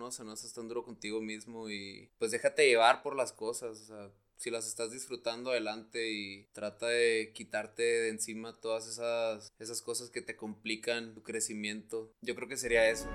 ¿no? O sea, no seas tan duro contigo mismo y pues déjate llevar por las cosas, o sea, si las estás disfrutando adelante y trata de quitarte de encima todas esas, esas cosas que te complican tu crecimiento. Yo creo que sería eso.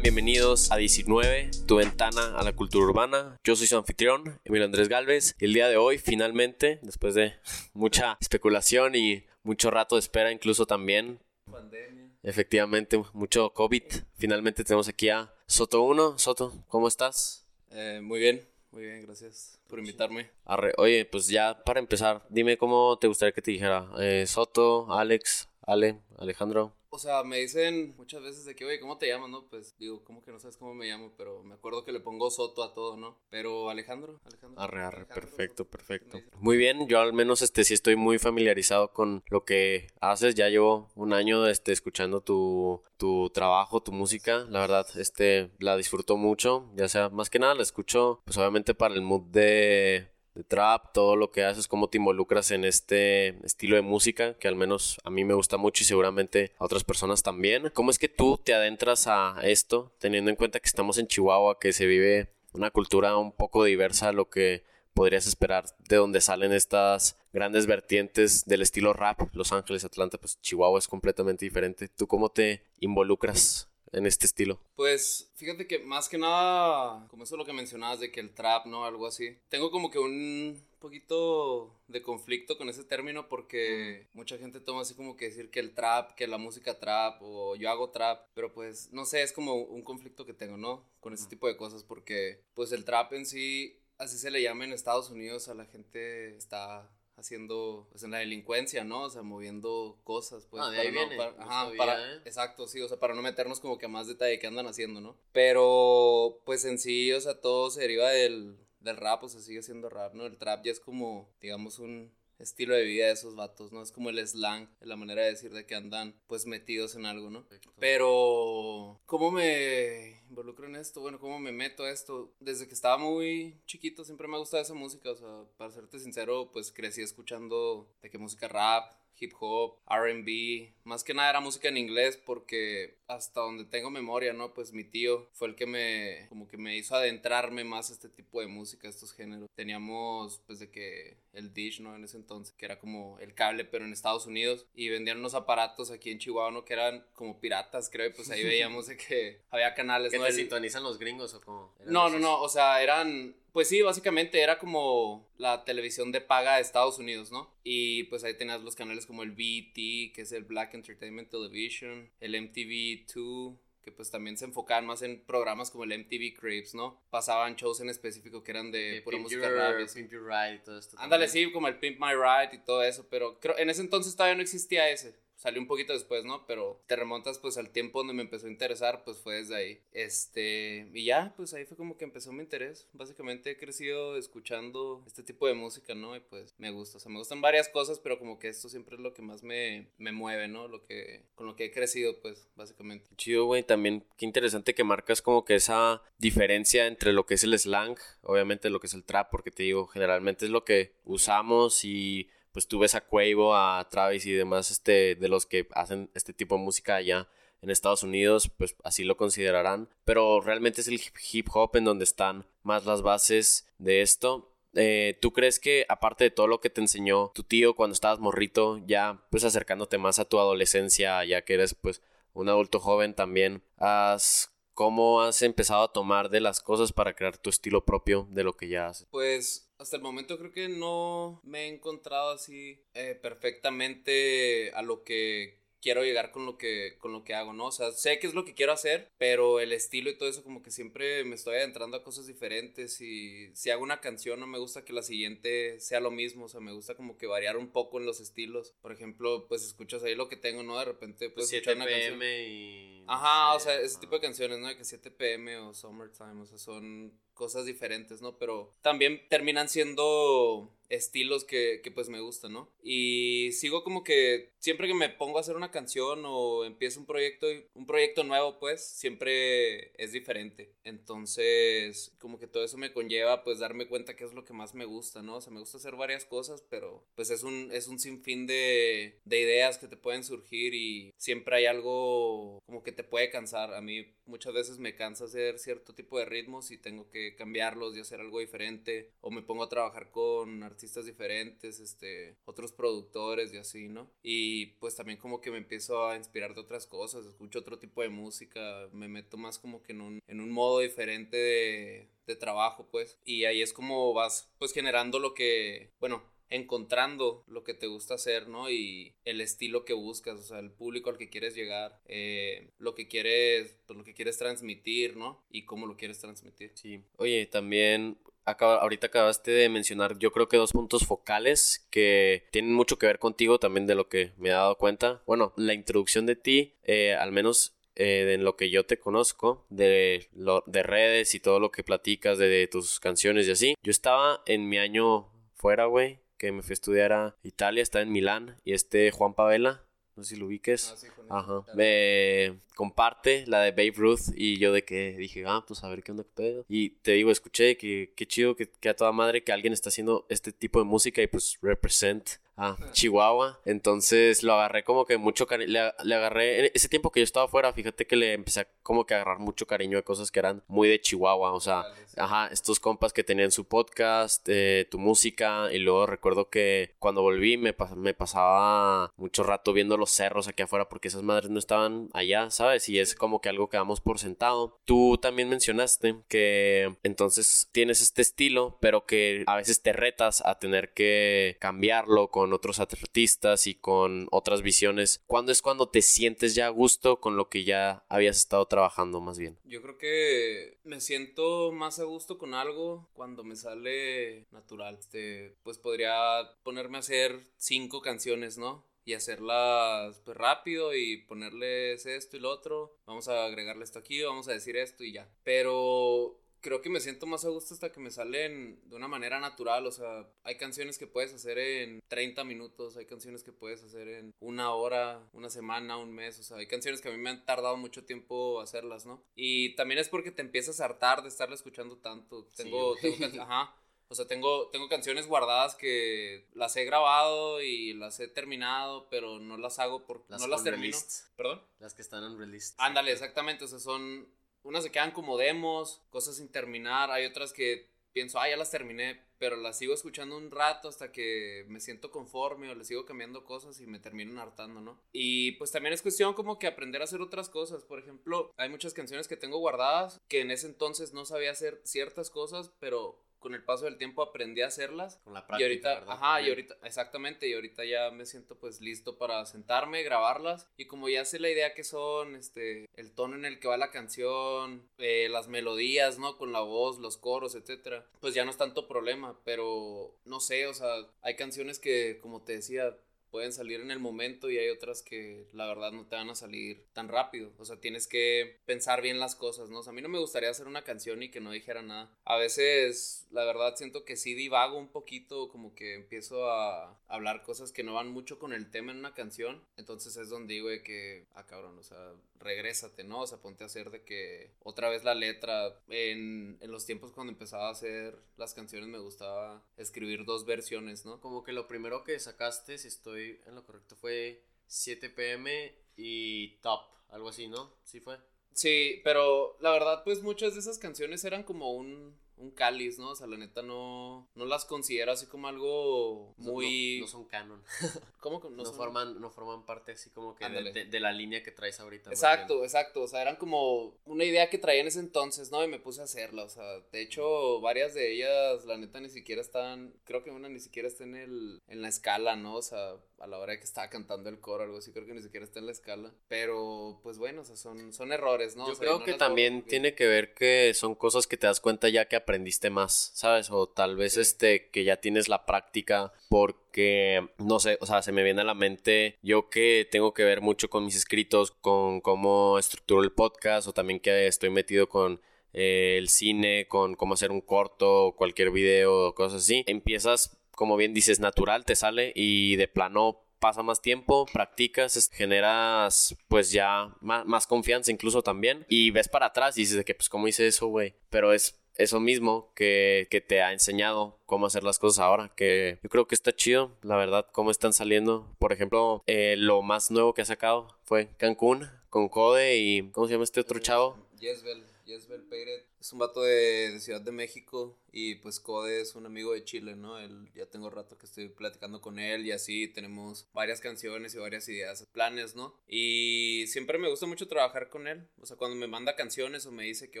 Bienvenidos a 19, tu ventana a la cultura urbana. Yo soy su anfitrión, Emilio Andrés Galvez. Y el día de hoy, finalmente, después de mucha especulación y mucho rato de espera, incluso también. Pandemia. Efectivamente, mucho COVID. Finalmente tenemos aquí a Soto 1. Soto, ¿cómo estás? Eh, muy bien, muy bien, gracias por invitarme. Oye, pues ya para empezar, dime cómo te gustaría que te dijera. Eh, Soto, Alex, Ale, Alejandro. O sea, me dicen muchas veces de que, oye, ¿cómo te llamas, no? Pues digo, ¿cómo que no sabes cómo me llamo? Pero me acuerdo que le pongo Soto a todo, ¿no? Pero Alejandro, Alejandro. Arre, arre, perfecto, perfecto. Muy bien, yo al menos este sí estoy muy familiarizado con lo que haces. Ya llevo un año este, escuchando tu, tu trabajo, tu música. La verdad, este, la disfruto mucho. Ya sea, más que nada la escucho, pues obviamente para el mood de de trap, todo lo que haces, cómo te involucras en este estilo de música, que al menos a mí me gusta mucho y seguramente a otras personas también. ¿Cómo es que tú te adentras a esto, teniendo en cuenta que estamos en Chihuahua, que se vive una cultura un poco diversa a lo que podrías esperar de donde salen estas grandes vertientes del estilo rap, Los Ángeles, Atlanta, pues Chihuahua es completamente diferente. ¿Tú cómo te involucras en este estilo? Pues fíjate que más que nada, como eso lo que mencionabas de que el trap, ¿no? Algo así. Tengo como que un poquito de conflicto con ese término porque mucha gente toma así como que decir que el trap, que la música trap o yo hago trap, pero pues no sé, es como un conflicto que tengo, ¿no? Con ese tipo de cosas porque pues el trap en sí, así se le llama en Estados Unidos a la gente está haciendo, pues en la delincuencia, ¿no? O sea, moviendo cosas, pues. Ah, de ahí viene. ajá, para, ¿eh? exacto, sí, o sea, para no meternos como que a más detalle qué andan haciendo, ¿no? Pero, pues en sí, o sea, todo se deriva del, del rap, o sea, sigue siendo rap, ¿no? El trap ya es como, digamos, un estilo de vida de esos vatos, ¿no? Es como el slang, la manera de decir de que andan pues metidos en algo, ¿no? Pero, ¿cómo me involucro en esto? Bueno, ¿cómo me meto a esto? Desde que estaba muy chiquito siempre me ha gustado esa música, o sea, para serte sincero, pues crecí escuchando de qué música rap, hip hop, RB, más que nada era música en inglés porque hasta donde tengo memoria, ¿no? Pues mi tío fue el que me, como que me hizo adentrarme más a este tipo de música, a estos géneros. Teníamos, pues de que el dish, ¿no? En ese entonces, que era como el cable, pero en Estados Unidos, y vendían unos aparatos aquí en Chihuahua, ¿no? Que eran como piratas, creo, y pues ahí veíamos de que había canales, ¿Que ¿no? te sintonizan los gringos o como? No, no, no, o sea, eran pues sí, básicamente era como la televisión de paga de Estados Unidos, ¿no? Y pues ahí tenías los canales como el BT, que es el Black Entertainment Television, el MTV2, que pues también se enfocaban más en programas como el MTV Cribs, ¿no? Pasaban shows en específico que eran de pura música rap. Pimp Your Ride y todo esto. Ándale, sí, como el Pimp My Ride y todo eso, pero creo, en ese entonces todavía no existía ese salió un poquito después, ¿no? Pero te remontas pues al tiempo donde me empezó a interesar, pues fue desde ahí. Este, y ya, pues ahí fue como que empezó mi interés. Básicamente he crecido escuchando este tipo de música, ¿no? Y pues me gusta, o sea, me gustan varias cosas, pero como que esto siempre es lo que más me, me mueve, ¿no? Lo que, con lo que he crecido, pues, básicamente. Chido, güey, también qué interesante que marcas como que esa diferencia entre lo que es el slang, obviamente lo que es el trap, porque te digo, generalmente es lo que usamos y pues tú ves a Quavo, a Travis y demás este, de los que hacen este tipo de música allá en Estados Unidos, pues así lo considerarán. Pero realmente es el hip hop en donde están más las bases de esto. Eh, ¿Tú crees que aparte de todo lo que te enseñó tu tío cuando estabas morrito, ya pues acercándote más a tu adolescencia, ya que eres pues un adulto joven también, has ¿Cómo has empezado a tomar de las cosas para crear tu estilo propio de lo que ya haces? Pues hasta el momento creo que no me he encontrado así eh, perfectamente a lo que quiero llegar con lo que con lo que hago, ¿no? O sea, sé qué es lo que quiero hacer, pero el estilo y todo eso como que siempre me estoy adentrando a cosas diferentes y si hago una canción no me gusta que la siguiente sea lo mismo, o sea, me gusta como que variar un poco en los estilos. Por ejemplo, pues escuchas ahí lo que tengo, ¿no? De repente pues 7 pm y Ajá, o sea, ese tipo de canciones, ¿no? De que 7 pm o Summertime, o sea, son cosas diferentes, ¿no? Pero también terminan siendo estilos que, que, pues me gustan, ¿no? Y sigo como que siempre que me pongo a hacer una canción o empiezo un proyecto, un proyecto nuevo, pues siempre es diferente. Entonces, como que todo eso me conlleva pues darme cuenta qué es lo que más me gusta, ¿no? O sea, me gusta hacer varias cosas, pero pues es un, es un sinfín de, de ideas que te pueden surgir y siempre hay algo como que te puede cansar. A mí muchas veces me cansa hacer cierto tipo de ritmos y tengo que cambiarlos y hacer algo diferente o me pongo a trabajar con artistas diferentes, este, otros productores y así, ¿no? Y pues también como que me empiezo a inspirar de otras cosas, escucho otro tipo de música, me meto más como que en un, en un modo diferente de, de trabajo, pues. Y ahí es como vas pues generando lo que, bueno, encontrando lo que te gusta hacer, ¿no? Y el estilo que buscas, o sea, el público al que quieres llegar, eh, lo que quieres, pues, lo que quieres transmitir, ¿no? Y cómo lo quieres transmitir. Sí. Oye, también Acaba, ahorita acabaste de mencionar, yo creo que dos puntos focales que tienen mucho que ver contigo también de lo que me he dado cuenta. Bueno, la introducción de ti, eh, al menos eh, en lo que yo te conozco, de, lo, de redes y todo lo que platicas, de, tus canciones y así. Yo estaba en mi año fuera, güey, que me fui a estudiar a Italia, estaba en Milán, y este Juan Pavela, no sé si lo ubiques. Ah, Ajá. Me comparte la de Babe Ruth y yo de que dije, ah, pues a ver qué onda pedo. Y te digo, escuché que qué chido que, que, a toda madre que alguien está haciendo este tipo de música y pues represent a Chihuahua. Entonces lo agarré como que mucho cariño. Le, agarré. En ese tiempo que yo estaba afuera, fíjate que le empecé a como que agarrar mucho cariño a cosas que eran muy de Chihuahua. O sea, ajá, estos compas que tenían su podcast, eh, tu música. Y luego recuerdo que cuando volví me, me pasaba mucho rato viendo los cerros aquí afuera porque esas madres no estaban allá, ¿sabes? Y es como que algo que damos por sentado. Tú también mencionaste que entonces tienes este estilo, pero que a veces te retas a tener que cambiarlo con otros artistas y con otras visiones. ¿Cuándo es cuando te sientes ya a gusto con lo que ya habías estado trabajando más bien? Yo creo que me siento más a gusto con algo cuando me sale natural. Este, pues podría ponerme a hacer cinco canciones, ¿no? y hacerlas pues rápido y ponerles esto y lo otro. Vamos a agregarle esto aquí, vamos a decir esto y ya. Pero creo que me siento más a gusto hasta que me salen de una manera natural. O sea, hay canciones que puedes hacer en 30 minutos, hay canciones que puedes hacer en una hora, una semana, un mes. O sea, hay canciones que a mí me han tardado mucho tiempo hacerlas, ¿no? Y también es porque te empiezas a hartar de estarla escuchando tanto. Tengo, tengo ajá. O sea, tengo, tengo canciones guardadas que las he grabado y las he terminado, pero no las hago porque no las termino. ¿Perdón? Las que están en release. Ándale, exactamente. O sea, son unas se quedan como demos, cosas sin terminar, hay otras que pienso, ah, ya las terminé, pero las sigo escuchando un rato hasta que me siento conforme o le sigo cambiando cosas y me terminan hartando, ¿no? Y pues también es cuestión como que aprender a hacer otras cosas. Por ejemplo, hay muchas canciones que tengo guardadas que en ese entonces no sabía hacer ciertas cosas, pero con el paso del tiempo aprendí a hacerlas. Con la práctica. Y ahorita, ajá, y ahorita, exactamente, y ahorita ya me siento pues listo para sentarme, grabarlas. Y como ya sé la idea que son, este, el tono en el que va la canción, eh, las melodías, ¿no? Con la voz, los coros, etcétera, pues ya no es tanto problema, pero no sé, o sea, hay canciones que, como te decía, pueden salir en el momento y hay otras que la verdad no te van a salir tan rápido. O sea, tienes que pensar bien las cosas, ¿no? O sea, a mí no me gustaría hacer una canción y que no dijera nada. A veces, la verdad, siento que sí divago un poquito, como que empiezo a hablar cosas que no van mucho con el tema en una canción. Entonces es donde digo de que, ah, cabrón, o sea, regrésate, ¿no? O sea, ponte a hacer de que otra vez la letra. En, en los tiempos cuando empezaba a hacer las canciones me gustaba escribir dos versiones, ¿no? Como que lo primero que sacaste, si estoy en lo correcto, fue 7 pm y Top, algo así, ¿no? Sí fue. Sí, pero la verdad, pues muchas de esas canciones eran como un, un cáliz, ¿no? O sea, la neta no, no las considero así como algo muy... No, son canon. ¿Cómo que no, forman, no forman parte así como que de, la línea que traes ahorita. Exacto, exacto. O sea, eran como una idea que traía en ese entonces, ¿no? Y me puse a hacerla. O sea, de hecho, varias de ellas, la neta, ni siquiera están... Creo que una ni siquiera está en, el, en la escala, ¿no? O sea, a la hora de que estaba cantando el coro, algo así, creo que ni siquiera está en la escala. Pero, pues bueno, o sea, son, son errores, ¿no? Yo creo que también tiene que ver que son cosas que te das cuenta ya que aprendiste más, ¿sabes? O tal vez este, que ya tienes la práctica porque, no sé, o sea, se me viene a la mente yo que tengo que ver mucho con mis escritos, con cómo estructuro el podcast o también que estoy metido con eh, el cine, con cómo hacer un corto, cualquier video, cosas así, empiezas, como bien dices, natural, te sale y de plano pasa más tiempo, practicas, generas pues ya más, más, confianza incluso también y ves para atrás y dices de que pues cómo hice eso, güey, pero es eso mismo que, que, te ha enseñado cómo hacer las cosas ahora, que yo creo que está chido, la verdad, cómo están saliendo. Por ejemplo, eh, lo más nuevo que ha sacado fue Cancún con Code y ¿cómo se llama este otro chavo? Yesbel, Yesbel Peiret. Es un vato de, de Ciudad de México y pues Code es un amigo de Chile, ¿no? Él, ya tengo rato que estoy platicando con él y así tenemos varias canciones y varias ideas, planes, ¿no? Y siempre me gusta mucho trabajar con él. O sea, cuando me manda canciones o me dice que,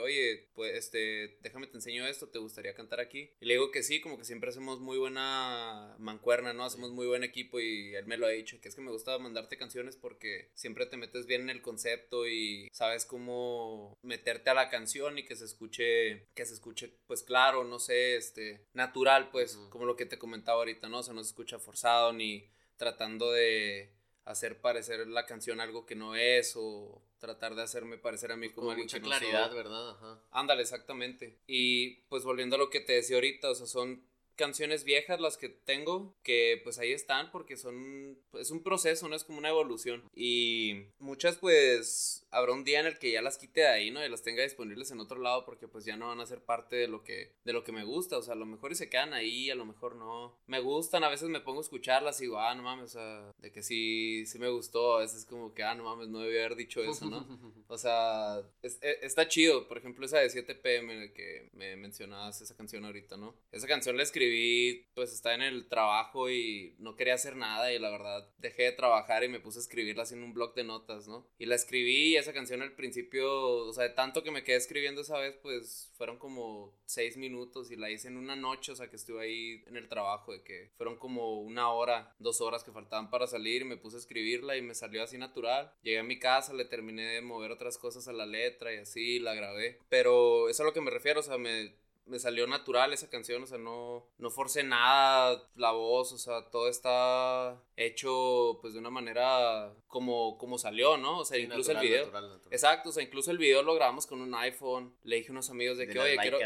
oye, pues este, déjame te enseño esto, ¿te gustaría cantar aquí? Y le digo que sí, como que siempre hacemos muy buena mancuerna, ¿no? Hacemos muy buen equipo y él me lo ha dicho, que es que me gusta mandarte canciones porque siempre te metes bien en el concepto y sabes cómo meterte a la canción y que se escuche, que se escuche pues claro, no sé, este, natural, pues, como lo que te comentaba ahorita, ¿no? O sea, no se escucha forzado ni tratando de hacer parecer la canción algo que no es o tratar de hacerme parecer a mí como, alguien mucha claridad, ¿verdad? Ajá. Ándale, exactamente. Y pues volviendo a lo que te decía ahorita, o sea, son canciones viejas las que tengo que pues ahí están porque son es un proceso no es como una evolución. Y muchas pues habrá un día en el que ya las quite de ahí no y las tenga disponibles en otro lado porque pues ya no van a ser parte de lo que de lo que me gusta. O sea a lo mejor y se quedan ahí a lo mejor no. Me gustan a veces me pongo a escucharlas y digo ah no mames o sea de que sí sí me gustó. A veces como que ah no mames no debía haber dicho eso no o sea e, está chido. Por ejemplo esa de 7 pm que me mencionabas esa canción ahorita no esa canción la escribí escribí, pues estaba en el trabajo y no quería hacer nada y la verdad dejé de trabajar y me puse a escribirla en un blog de notas, ¿no? Y la escribí y esa canción al principio, o sea, de tanto que me quedé escribiendo esa vez, pues fueron como seis minutos y la hice en una noche, o sea, que estuve ahí en el trabajo, de que fueron como una hora, dos horas que faltaban para salir y me puse a escribirla y me salió así natural. Llegué a mi casa, le terminé de mover otras cosas a la letra y así, la grabé. Pero eso es a lo que me refiero, o sea, me me salió natural esa canción, o sea, no, no forcé nada, la voz, o sea, todo está hecho pues de una manera como, como salió, ¿no? O sea, incluso el video. Exacto, o sea, incluso el video lo grabamos con un iPhone, le dije a unos amigos de, que, oye, quiero...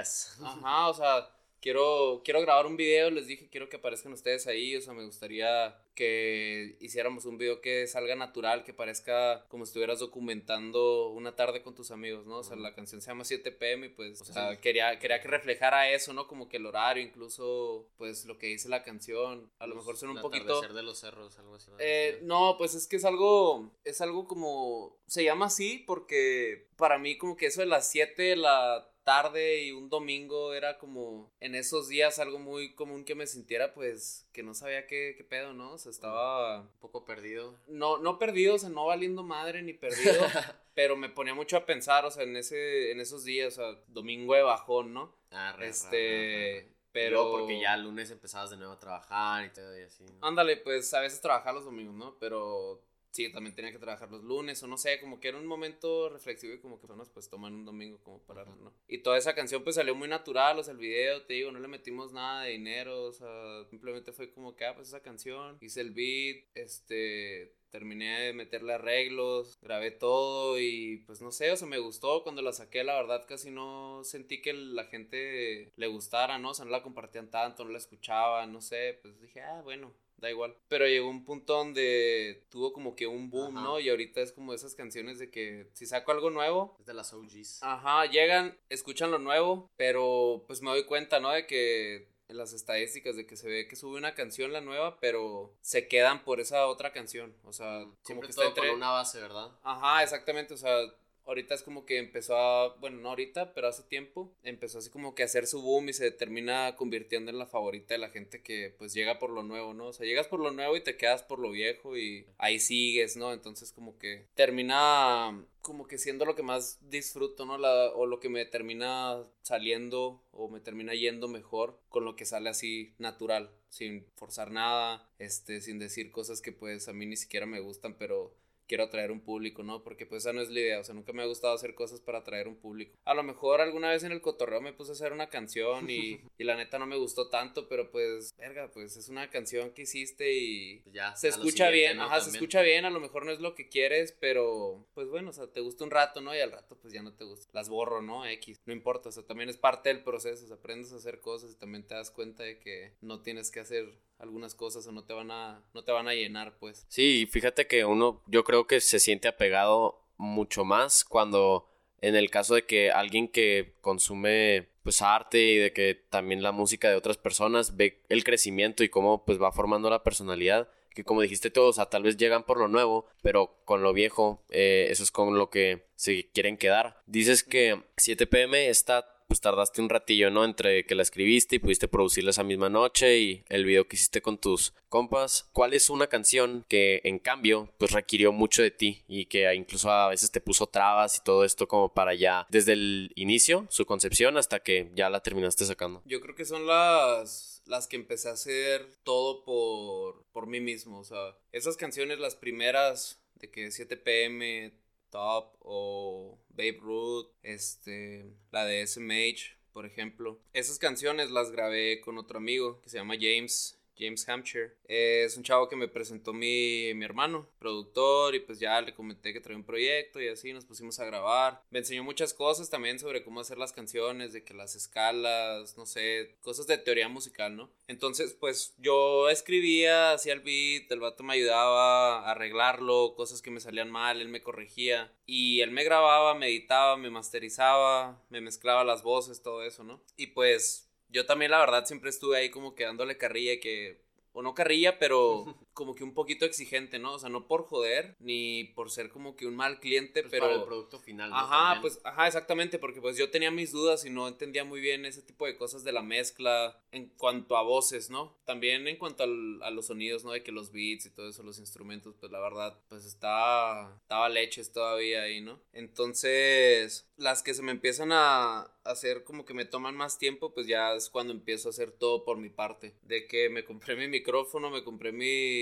Ajá, o sea quiero, quiero grabar un video, les dije, quiero que aparezcan ustedes ahí, o sea, me gustaría que hiciéramos un video que salga natural, que parezca como si estuvieras documentando una tarde con tus amigos, ¿no? O sea, la canción se llama 7 pm y pues, o sea, quería, quería que reflejara eso, ¿no? Como que el horario, incluso, pues, lo que dice la canción, a lo mejor son un poquito... de los cerros, algo así. Eh, no, pues es que es algo, es algo como, se llama así porque para mí como que eso de las 7, la tarde y un domingo era como en esos días algo muy común que me sintiera pues que no sabía qué, qué pedo, ¿no? O sea, estaba un poco perdido. No, no perdido, o sea, no valiendo madre ni perdido, pero me ponía mucho a pensar, o sea, en ese en esos días, o sea, domingo de bajón, ¿no? Ah, este, pero porque ya el lunes empezabas de nuevo a trabajar y todo y así. Ándale, pues a veces trabajar los domingos, ¿no? Pero sí, también tenía que trabajar los lunes o no sé, como que era un momento reflexivo y como que personas pues toman un domingo como para, ¿no? Y toda esa canción pues salió muy natural, o sea, el video, te digo, no le metimos nada de dinero, o sea, simplemente fue como que, ah, pues esa canción, hice el beat, este, terminé de meterle arreglos, grabé todo y pues no sé, o sea, me gustó cuando la saqué, la verdad casi no sentí que la gente le gustara, ¿no? O sea, no la compartían tanto, no la escuchaban, no sé, pues dije, ah, bueno, da igual. Pero llegó un punto donde tuvo como que un boom, ¿no? Y ahorita es como esas canciones de que si saco algo nuevo. Es de las OGs. Ajá, llegan, escuchan lo nuevo, pero pues me doy cuenta, ¿no? De que en las estadísticas de que se ve que sube una canción la nueva, pero se quedan por esa otra canción. O sea, como que está entre... una base, ¿verdad? Ajá, exactamente. O sea, ahorita es como que empezó a, bueno, no ahorita, pero hace tiempo, empezó así como que a hacer su boom y se termina convirtiendo en la favorita de la gente que pues llega por lo nuevo, ¿no? O sea, llegas por lo nuevo y te quedas por lo viejo y ahí sigues, ¿no? Entonces como que termina como que siendo lo que más disfruto, ¿no? La, o lo que me termina saliendo o me termina yendo mejor con lo que sale así natural, sin forzar nada, este, sin decir cosas que pues a mí ni siquiera me gustan, pero quiero atraer un público, ¿no? Porque pues esa no es la idea, o sea, nunca me ha gustado hacer cosas para atraer un público. A lo mejor alguna vez en el cotorreo me puse a hacer una canción y, y la neta no me gustó tanto, pero pues, verga, pues es una canción que hiciste y Pues ya, se escucha bien, ¿no? ajá, se escucha bien, a lo mejor no es lo que quieres, pero pues bueno, o sea, te gusta un rato, ¿no? Y al rato pues ya no te gusta. Las borro, ¿no? X, no importa, o sea, también es parte del proceso, o sea, aprendes a hacer cosas y también te das cuenta de que no tienes que hacer algunas cosas o no te van a no te van a llenar, pues. Sí, fíjate que uno, yo creo que se siente apegado mucho más cuando, en el caso de que alguien que consume pues arte y de que también la música de otras personas ve el crecimiento y cómo pues va formando la personalidad, que como dijiste todos, o sea, tal vez llegan por lo nuevo, pero con lo viejo, eh, eso es con lo que se quieren quedar. Dices que 7 pm está pues tardaste un ratillo, ¿no? Entre que la escribiste y pudiste producirla esa misma noche y el video que hiciste con tus compas. ¿Cuál es una canción que en cambio pues requirió mucho de ti y que incluso a veces te puso trabas y todo esto como para ya desde el inicio, su concepción hasta que ya la terminaste sacando? Yo creo que son las las que empecé a hacer todo por por mí mismo, o sea, esas canciones las primeras de que 7 pm Top o Babe Ruth, este, la de SMH, por ejemplo. Esas canciones las grabé con otro amigo que se llama James, James Hampshire. Eh, es un chavo que me presentó mi, mi hermano, productor, y pues ya le comenté que traía un proyecto y así nos pusimos a grabar. Me enseñó muchas cosas también sobre cómo hacer las canciones, de que las escalas, no sé, cosas de teoría musical, ¿no? Entonces, pues yo escribía, hacía el beat, el vato me ayudaba a arreglarlo, cosas que me salían mal, él me corregía. Y él me grababa, me editaba, me masterizaba, me mezclaba las voces, todo eso, ¿no? Y pues yo también la verdad siempre estuve ahí como que dándole carrilla que o no carrilla, pero como que un poquito exigente, ¿no? O sea, no por joder, ni por ser como que un mal cliente, Pues pero... para el producto final. ¿no? Ajá, También. pues, ajá, exactamente, porque pues yo tenía mis dudas y no entendía muy bien ese tipo de cosas de la mezcla en cuanto a voces, ¿no? También en cuanto al- a los sonidos, ¿no? De que los beats y todo eso, los instrumentos, pues la verdad, pues estaba, estaba leches todavía ahí, ¿no? Entonces, las que se me empiezan a hacer como que me toman más tiempo, pues ya es cuando empiezo a hacer todo por mi parte. De que me compré mi micrófono, me compré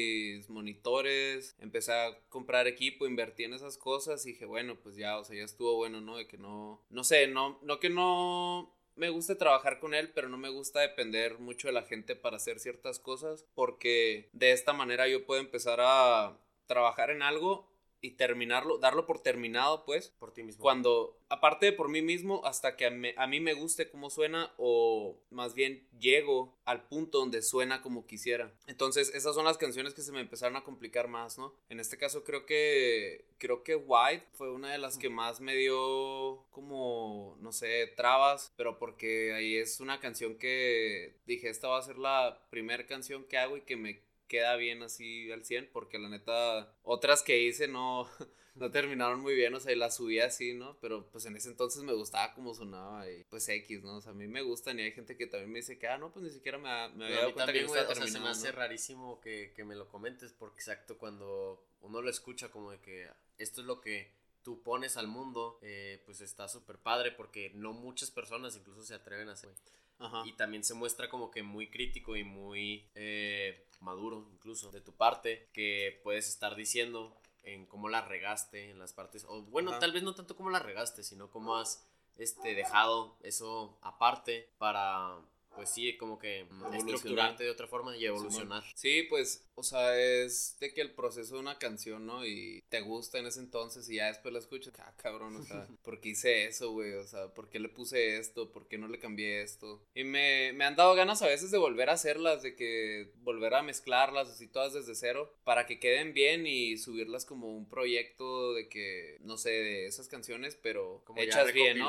mis monitores, empecé a comprar equipo, invertí en esas cosas y dije, bueno, pues ya, o sea, ya estuvo bueno, ¿no? De que no, no sé, no, no que no me gusta trabajar con él, pero no me gusta depender mucho de la gente para hacer ciertas cosas, porque de esta manera yo puedo empezar a trabajar en algo y terminarlo, darlo por terminado, pues, por ti mismo. cuando, aparte de por mí mismo, hasta que a, me- a mí me guste cómo suena o más bien llego al punto donde suena como quisiera. Entonces, esas son las canciones que se me empezaron a complicar más, ¿no? En este caso creo que creo que White fue una de las que más me dio como no sé, trabas, pero porque ahí es una canción que dije, esta va a ser la primera canción que hago y que me queda bien así al 100 porque la neta otras que hice no no terminaron muy bien, o sea, y las subí así, ¿no? Pero pues en ese entonces me gustaba cómo sonaba y pues X, ¿no? O sea, a mí me gustan y hay gente que también me dice que, ah, no, pues ni siquiera me, me había dado cuenta que también, güey, estaba o sea, se me hace ¿no? rarísimo que, que me lo comentes, porque exacto, cuando uno lo escucha como de que esto es lo que tú pones al mundo, eh, pues está súper padre, porque no muchas personas incluso se atreven a hacer. Ajá. Y también se muestra como que muy crítico y muy eh, maduro incluso de tu parte, que puedes estar diciendo en cómo la regaste en las partes, o bueno, Ajá. tal vez no tanto cómo la regaste, sino cómo has este, dejado eso aparte para, pues sí, como que Evolucionar. estructurarte de otra forma y evolucionar. Sí, pues, o sea, es de que el proceso de una canción, ¿no? Y te gusta en ese entonces y ya después la escuchas, ah, cabrón, o sea, ¿por qué hice eso, güey? O sea, ¿por qué le puse esto? ¿Por qué no le cambié esto? Y me, me han dado ganas a veces de volver a hacerlas, de que volver a mezclarlas así todas desde cero, para que queden bien y subirlas como un proyecto de que, no sé, de esas canciones, pero Como ya hechas bien, ¿no?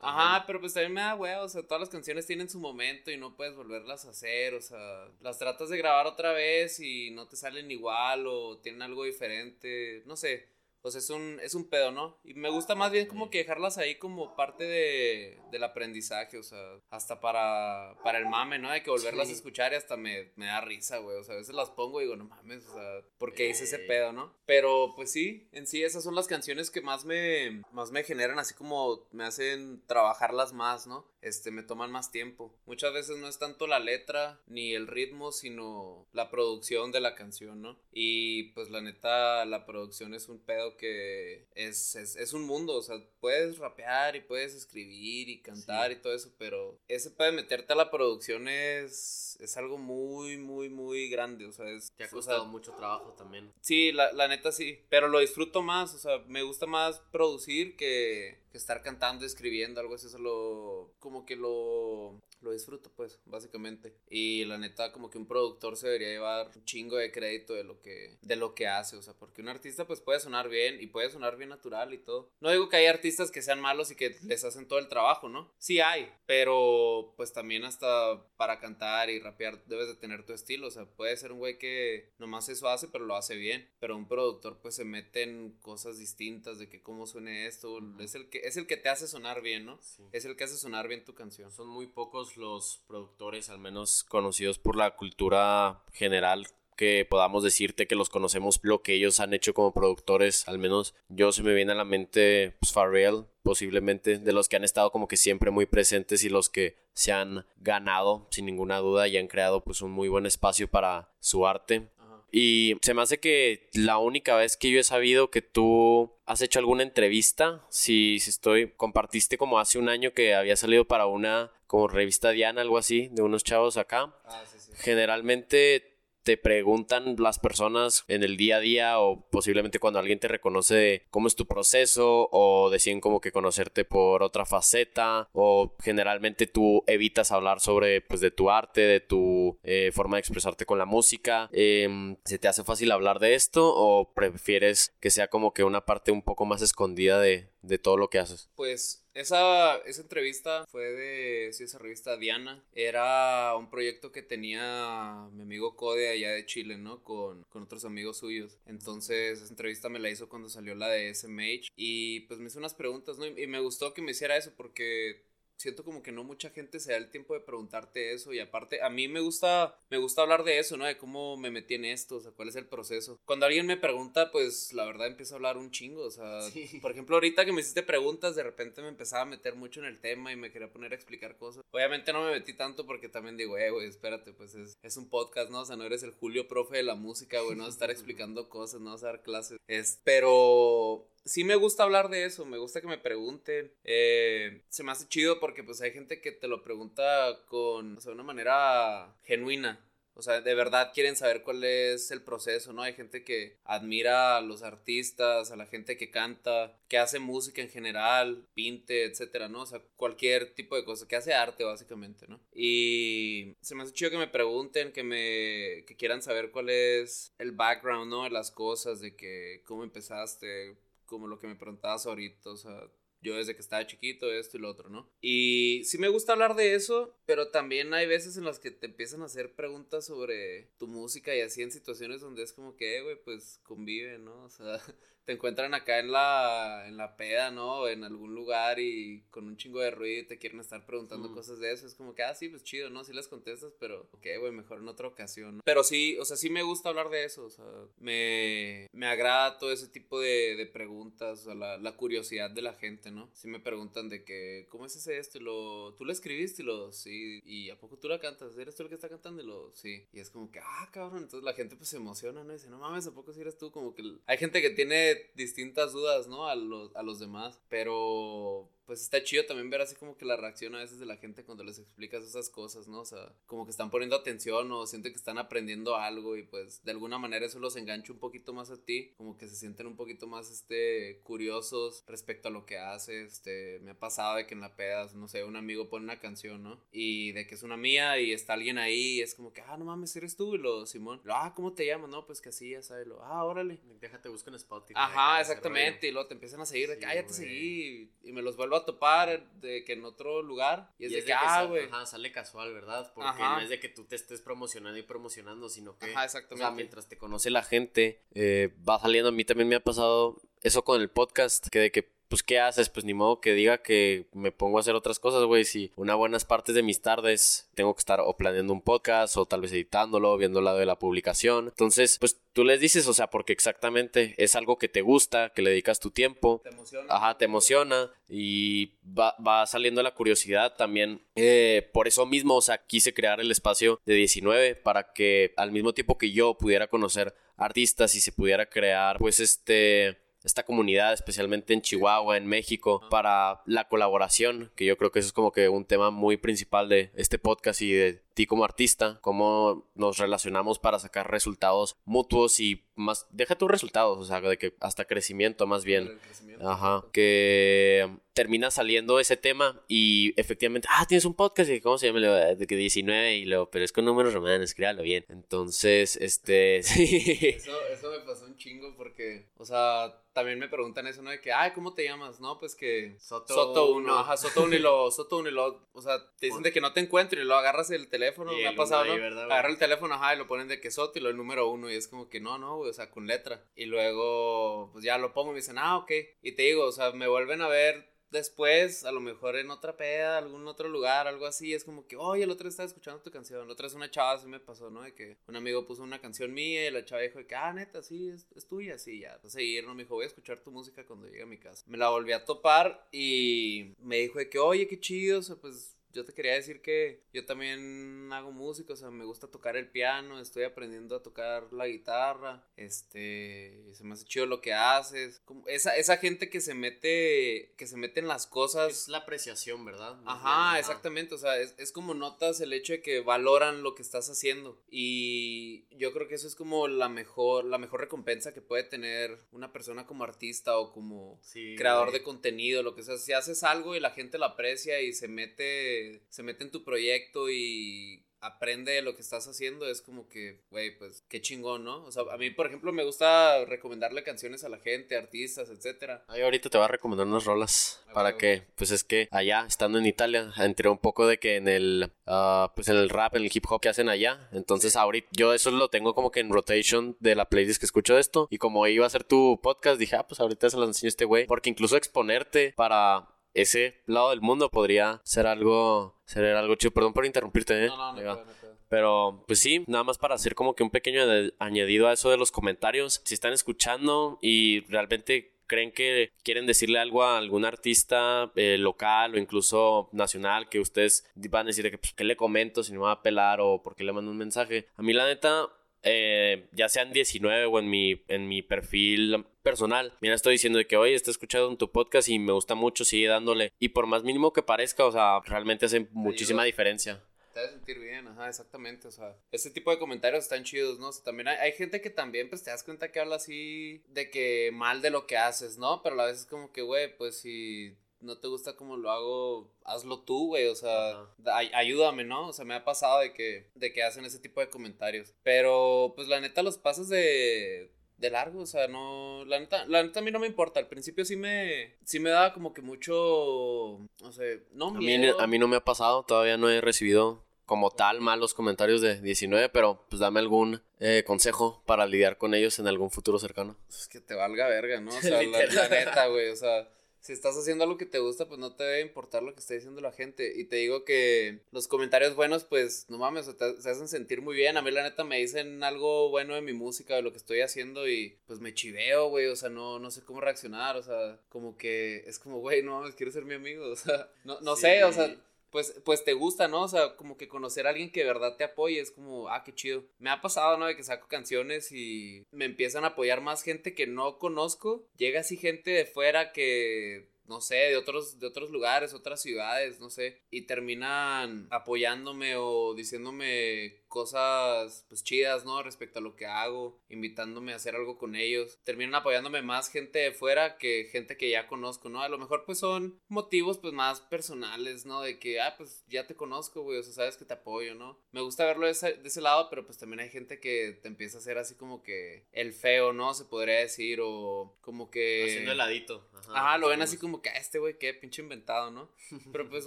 Ajá, pero pues también me da huevo, o sea, todas las canciones tienen su momento y no puedes volverlas a hacer, o sea, las tratas de grabar otra vez y no te salen igual o tienen algo diferente, no sé, o sea, es un, es un pedo, ¿no? Y me gusta más bien como que dejarlas ahí como parte de, del aprendizaje, o sea, hasta para, para el mame, ¿no? De que volverlas Sí. a escuchar y hasta me, me da risa, güey, o sea, a veces las pongo y digo, no mames, o sea, ¿por qué hice ese pedo, no? Pero pues sí, en sí esas son las canciones que más me, más me generan, así como me hacen trabajarlas más, ¿no? Este, me toman más tiempo. Muchas veces no es tanto la letra ni el ritmo, sino la producción de la canción, ¿no? Y pues la neta, la producción es un pedo que es, es, un mundo, o sea, puedes rapear y puedes escribir y cantar y todo eso, pero ese pedo de meterte a la producción es, es algo muy, muy, muy grande, o sea, es... Te ha costado mucho trabajo también. Sí, la, la neta sí, pero lo disfruto más, o sea, me gusta más producir que que estar cantando, escribiendo, algo así, eso lo, como que lo, lo disfruto, pues, básicamente. Y la neta, como que un productor se debería llevar un chingo de crédito de lo que, de lo que hace, o sea, porque un artista, pues, puede sonar bien y puede sonar bien natural y todo. No digo que hay artistas que sean malos y que les hacen todo el trabajo, ¿no? Sí hay, pero, pues, también hasta para cantar y rapear debes de tener tu estilo, o sea, puede ser un güey que nomás eso hace, pero lo hace bien, pero un productor, pues, se mete en cosas distintas de que cómo suene esto, es el que es el que te hace sonar bien, ¿no? Es el que hace sonar bien tu canción. Son muy pocos los productores, al menos conocidos por la cultura general, que podamos decirte que los conocemos lo que ellos han hecho como productores. Al menos yo se me viene a la mente pues, Pharrell, posiblemente, de los que han estado como que siempre muy presentes y los que se han ganado sin ninguna duda y han creado pues un muy buen espacio para su arte. Y se me hace que la única vez que yo he sabido que tú has hecho alguna entrevista, si, si estoy, compartiste como hace un año que había salido para una como revista Diana, algo así, de unos chavos acá. Ah, sí, sí. Generalmente te preguntan las personas en el día a día o posiblemente cuando alguien te reconoce cómo es tu proceso o deciden como que conocerte por otra faceta o generalmente tú evitas hablar sobre pues de tu arte, de tu eh, forma de expresarte con la música. Em, ¿Se te hace fácil hablar de esto o prefieres que sea como que una parte un poco más escondida de, de todo lo que haces? Pues esa, esa entrevista fue de sí, esa revista Diana. Era un proyecto que tenía mi amigo Code allá de Chile, ¿no? Con, con otros amigos suyos. Entonces, esa entrevista me la hizo cuando salió la de SMH. Y pues me hizo unas preguntas, ¿no? y me gustó que me hiciera eso porque siento como que no mucha gente se da el tiempo de preguntarte eso y aparte a mí me gusta me gusta hablar de eso, ¿no? De cómo me metí en esto, o sea, cuál es el proceso. Cuando alguien me pregunta, pues la verdad empiezo a hablar un chingo, o sea, por ejemplo, ahorita que me hiciste preguntas, de repente me empezaba a meter mucho en el tema y me quería poner a explicar cosas. Obviamente no me metí tanto porque también digo, eh, güey, espérate, pues es, es un podcast, ¿no? O sea, no eres el Julio profe de la música, güey, no vas a estar explicando cosas, no vas a dar clases. Es, pero sí me gusta hablar de eso, me gusta que me pregunten. Eh, se me hace chido porque pues hay gente que te lo pregunta con, o sea, de una manera genuina. O sea, de verdad quieren saber cuál es el proceso, ¿no? Hay gente que admira a los artistas, a la gente que canta, que hace música en general, pinte, etcétera, ¿no? O sea, cualquier tipo de cosa, que hace arte básicamente, ¿no? Y se me hace chido que me pregunten, que me que quieran saber cuál es el background, ¿no? De las cosas, de que cómo empezaste, como lo que me preguntabas ahorita, o sea, yo desde que estaba chiquito, esto y lo otro, ¿no? Y sí me gusta hablar de eso, pero también hay veces en las que te empiezan a hacer preguntas sobre tu música y así en situaciones donde es como que, eh, güey, pues convive, ¿no? O sea, te encuentran acá en la, en la peda, ¿no? En algún lugar y con un chingo de ruido y te quieren estar preguntando mm. cosas de eso. Es como que, ah, sí, pues chido, ¿no? Sí les contestas, pero, ok, güey, mejor en otra ocasión. Pero sí, o sea, sí me gusta hablar de eso, o sea, me, me agrada todo ese tipo de, de preguntas, o sea, la, la, curiosidad de la gente, ¿no? Sí me preguntan de que, ¿cómo es ese esto? Y lo, ¿tú lo escribiste? Y lo, sí, y ¿a poco tú la cantas? ¿Eres tú el que está cantando? Y lo, sí. Y es como que, ah, cabrón, entonces la gente pues se emociona, ¿no? Y dice, no mames, ¿a poco si eres tú? Como que hay gente que tiene distintas dudas, ¿no? A los, a los demás, pero pues está chido también ver así como que la reacción a veces de la gente cuando les explicas esas cosas, ¿no? O sea, como que están poniendo atención o sienten que están aprendiendo algo y pues de alguna manera eso los engancha un poquito más a ti, como que se sienten un poquito más, este, curiosos respecto a lo que haces, este, me ha pasado de que en la peda, no sé, un amigo pone una canción, ¿no? Y de que es una mía y está alguien ahí y es como que, ah, no mames, eres tú y lo, Simón, lo, ah, ¿cómo te llamas? No, pues que así, ya sabes, lo, ah, órale. Déjate buscar en Spotify. Ajá, exactamente, y luego te empiezan a seguir de que, ah, ya te seguí y me los vuelvo a topar de que en otro lugar. Y es, de, que, ah, güey. Ajá, sale casual, ¿verdad? Porque no es de que tú te estés promocionando y promocionando, sino que. Ajá, exactamente. O sea, mientras te conoce la gente, eh, va saliendo. A mí también me ha pasado eso con el podcast, que de que pues, ¿qué haces? Pues ni modo que diga que me pongo a hacer otras cosas, güey. Si una buenas partes de mis tardes tengo que estar o planeando un podcast o tal vez editándolo, viendo el lado de la publicación. Entonces, pues tú les dices, o sea, porque exactamente es algo que te gusta, que le dedicas tu tiempo. Te emociona. Ajá, te emociona y va, va saliendo la curiosidad también. Eh, por eso mismo, o sea, quise crear el espacio de 19 para que al mismo tiempo que yo pudiera conocer artistas y se pudiera crear, pues, este esta comunidad, especialmente en Chihuahua, en México, para la colaboración, que yo creo que eso es como que un tema muy principal de este podcast y de ti como artista, cómo nos relacionamos para sacar resultados mutuos y más, deja tus resultados, o sea, de que hasta crecimiento más bien. Ajá, que termina saliendo ese tema y efectivamente, ah, tienes un podcast y cómo se llama, de que 19 y luego, pero es con números romanos, créalo bien. Entonces, este, sí. Eso, eso me pasó un chingo porque, o sea, también me preguntan eso, ¿no? De que, ay, ¿cómo te llamas? No, pues que Soto, Soto uno. uno, ajá, Soto uno y lo, Soto uno y lo, o sea, te dicen de que no te encuentro y lo agarras el teléfono, Y me ha el pasado, ¿no? ahí, ¿verdad, güey? Agarra el teléfono, ajá, y lo ponen de que Soto y lo el número uno y es como que no, no, güey, o sea, con letra. Y luego, pues ya lo pongo y me dicen, ah, ok. Y te digo, o sea, me vuelven a ver después, a lo mejor en otra peda, algún otro lugar, algo así, es como que, oye, el otro estaba escuchando tu canción, la otra es una chava, así me pasó, ¿no? De que un amigo puso una canción mía y la chava dijo de que, ah, neta, sí, es, es tuya, sí, ya, pues seguir, ¿no? Me dijo, voy a escuchar tu música cuando llegue a mi casa. Me la volví a topar y me dijo de que, oye, qué chido, o sea, pues yo te quería decir que yo también hago música, o sea, me gusta tocar el piano, estoy aprendiendo a tocar la guitarra, este, se me hace chido lo que haces. Como esa, esa gente que se mete, que se mete en las cosas. Es la apreciación, ¿verdad? Ajá, bien, exactamente, o sea, es, es como notas el hecho de que valoran lo que estás haciendo y yo creo que eso es como la mejor, la mejor recompensa que puede tener una persona como artista o como Sí, creador güey. de contenido, lo que sea, si haces algo y la gente lo aprecia y se mete, se mete en tu proyecto y aprende de lo que estás haciendo, es como que, güey, pues qué chingón, ¿no? O sea, a mí, por ejemplo, me gusta recomendarle canciones a la gente, artistas, etcétera. Ay, ahorita te voy a recomendar unas rolas Ah, para que, pues es que allá, estando en Italia, entré un poco de que en el, ah, pues en el rap, en el hip hop que hacen allá. Entonces ahorita yo eso lo tengo como que en rotation de la playlist que escucho de esto. Y como iba a ser tu podcast, dije, ah, pues ahorita se lo enseño a este güey. Porque incluso exponerte para ese lado del mundo podría ser algo, ser algo chido. Perdón por interrumpirte, ¿eh? No, no, no, puedo, no puedo. Pero, pues sí, nada más para hacer como que un pequeño añadido a eso de los comentarios. Si están escuchando y realmente creen que quieren decirle algo a algún artista eh, local o incluso nacional que ustedes van a decir de que, pues, ¿qué le comento si no me va a pelar o por qué le mando un mensaje? A mí la neta, eh, ya sea en 19 o en mi, en mi perfil personal, mira, estoy diciendo de que, oye, está escuchando en tu podcast y me gusta mucho, sigue dándole. Y por más mínimo que parezca, o sea, realmente hace muchísima diferencia. Te hace sentir bien, ajá, exactamente, o sea, ese tipo de comentarios están chidos, ¿no? O sea, también hay, hay gente que también, pues, te das cuenta que habla así de que mal de lo que haces, ¿no? Pero a la vez es como que, güey, pues, si no te gusta como lo hago, hazlo tú, güey, o sea, ay- ayúdame, ¿no? O sea, me ha pasado de que, de que hacen ese tipo de comentarios, pero, pues, la neta, los pasas de... De largo, o sea, no, la neta, la neta a mí no me importa, al principio sí me, sí me daba como que mucho, no sé, no A mí, a mí no me ha pasado, todavía no he recibido como tal malos comentarios de 19, pero pues dame algún eh, consejo para lidiar con ellos en algún futuro cercano. Es que te valga verga, ¿no? O sea, la neta, güey. O sea, si estás haciendo algo que te gusta, pues no te debe importar lo que esté diciendo la gente. Y te digo que los comentarios buenos, pues no mames, te, se hacen sentir muy bien. A mí, la neta, me dicen algo bueno de mi música, de lo que estoy haciendo, y pues me chiveo, güey. O sea, no, no sé cómo reaccionar. O sea, como que es como, güey, no mames, quiero ser mi amigo. O sea, no, no sé, o sea pues, pues te gusta, ¿no? O sea, como que conocer a alguien que de verdad te apoye es como, ah, qué chido. Me ha pasado, ¿no? De que saco canciones y me empiezan a apoyar más gente que no conozco. Llega así gente de fuera que, no sé, de otros, de otros lugares, otras ciudades, no sé. Y terminan apoyándome o diciéndome cosas, pues chidas, ¿no? Respecto a lo que hago, invitándome a hacer algo con ellos. Terminan apoyándome más gente de fuera que gente que ya conozco, ¿no? A lo mejor pues son motivos pues más personales, ¿no? De que, ah, pues ya te conozco, güey, o sea, sabes que te apoyo, ¿no? Me gusta verlo de ese, de ese lado, pero pues también hay gente que te empieza a hacer así como que el feo, ¿no? Se podría decir, o como que... Haciendo heladito. Ajá, lo ven así como que, ah, este güey, qué pinche inventado, ¿no? Pero pues,